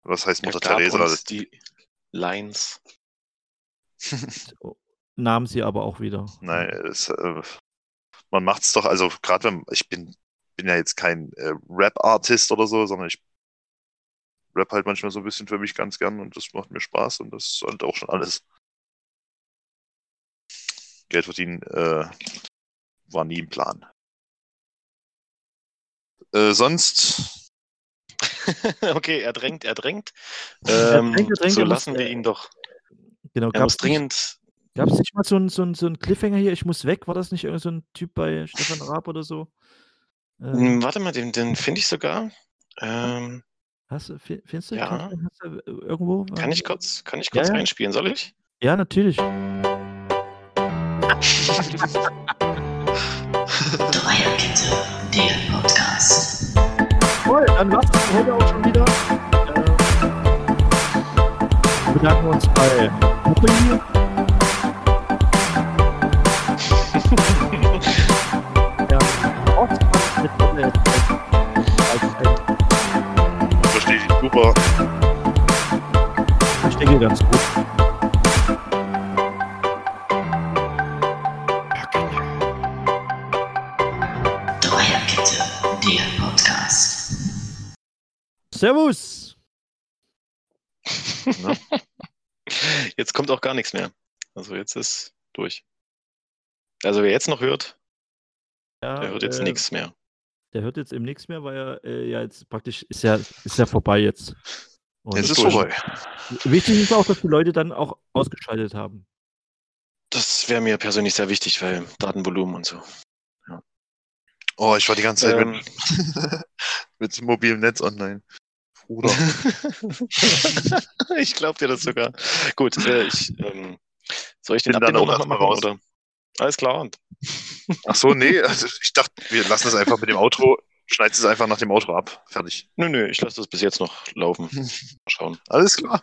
was heißt Mutter Er Teresa? uns die Lines. Nahm sie aber auch wieder. Nein, es, äh, man macht's doch, also gerade wenn, ich bin, bin ja jetzt kein äh, Rap-Artist oder so, sondern ich rap halt manchmal so ein bisschen für mich ganz gern und das macht mir Spaß und das ist halt auch schon alles. Geld verdienen äh, war nie im Plan. Äh, sonst, okay, er drängt, er drängt. Er Ähm, drängt, er drängt, so er muss, lassen wir äh, ihn doch. Genau, Er gab muss es nicht, dringend. gab's nicht mal so einen so ein, so ein Cliffhanger hier, ich muss weg? War das nicht irgend so ein Typ bei Stefan Raab oder so? Ähm, Hm, Warte mal, den, den finde ich sogar. Ähm, hast du, fi- findest du, ja. kannst du, hast du äh, irgendwo? kann äh, ich kurz, kann ich kurz ja. reinspielen? Soll ich? Ja, natürlich. Dreierkette, der Podcast. Toll, dann war's das heute auch schon wieder. Äh, bedanken wir uns bei Puppy. ja, super. Ich denke ganz gut. Dreierkette, der Podcast. Servus! Jetzt kommt auch gar nichts mehr. Also jetzt ist durch. Also wer jetzt noch hört, Ja, der hört jetzt äh, nichts mehr. Der hört jetzt eben nichts mehr, weil er äh, ja jetzt praktisch ist ja, ist ja vorbei jetzt. Und Jetzt ist vorbei. wichtig ist auch, dass die Leute dann auch ausgeschaltet haben. Das wäre mir persönlich sehr wichtig, weil Datenvolumen und so. Oh, ich war die ganze Zeit Ähm, mit, mit mobilem Netz online. Bruder. ich glaube dir das sogar. Gut, äh, ich, ähm, soll ich den Bin dann auch noch erstmal machen? raus. Oder? Alles klar. Und Ach so, nee, also ich dachte, wir lassen das einfach mit dem Outro, schneidest es einfach nach dem Outro ab. Fertig. nö, nö, ich lasse das bis jetzt noch laufen. Mal schauen. Alles klar.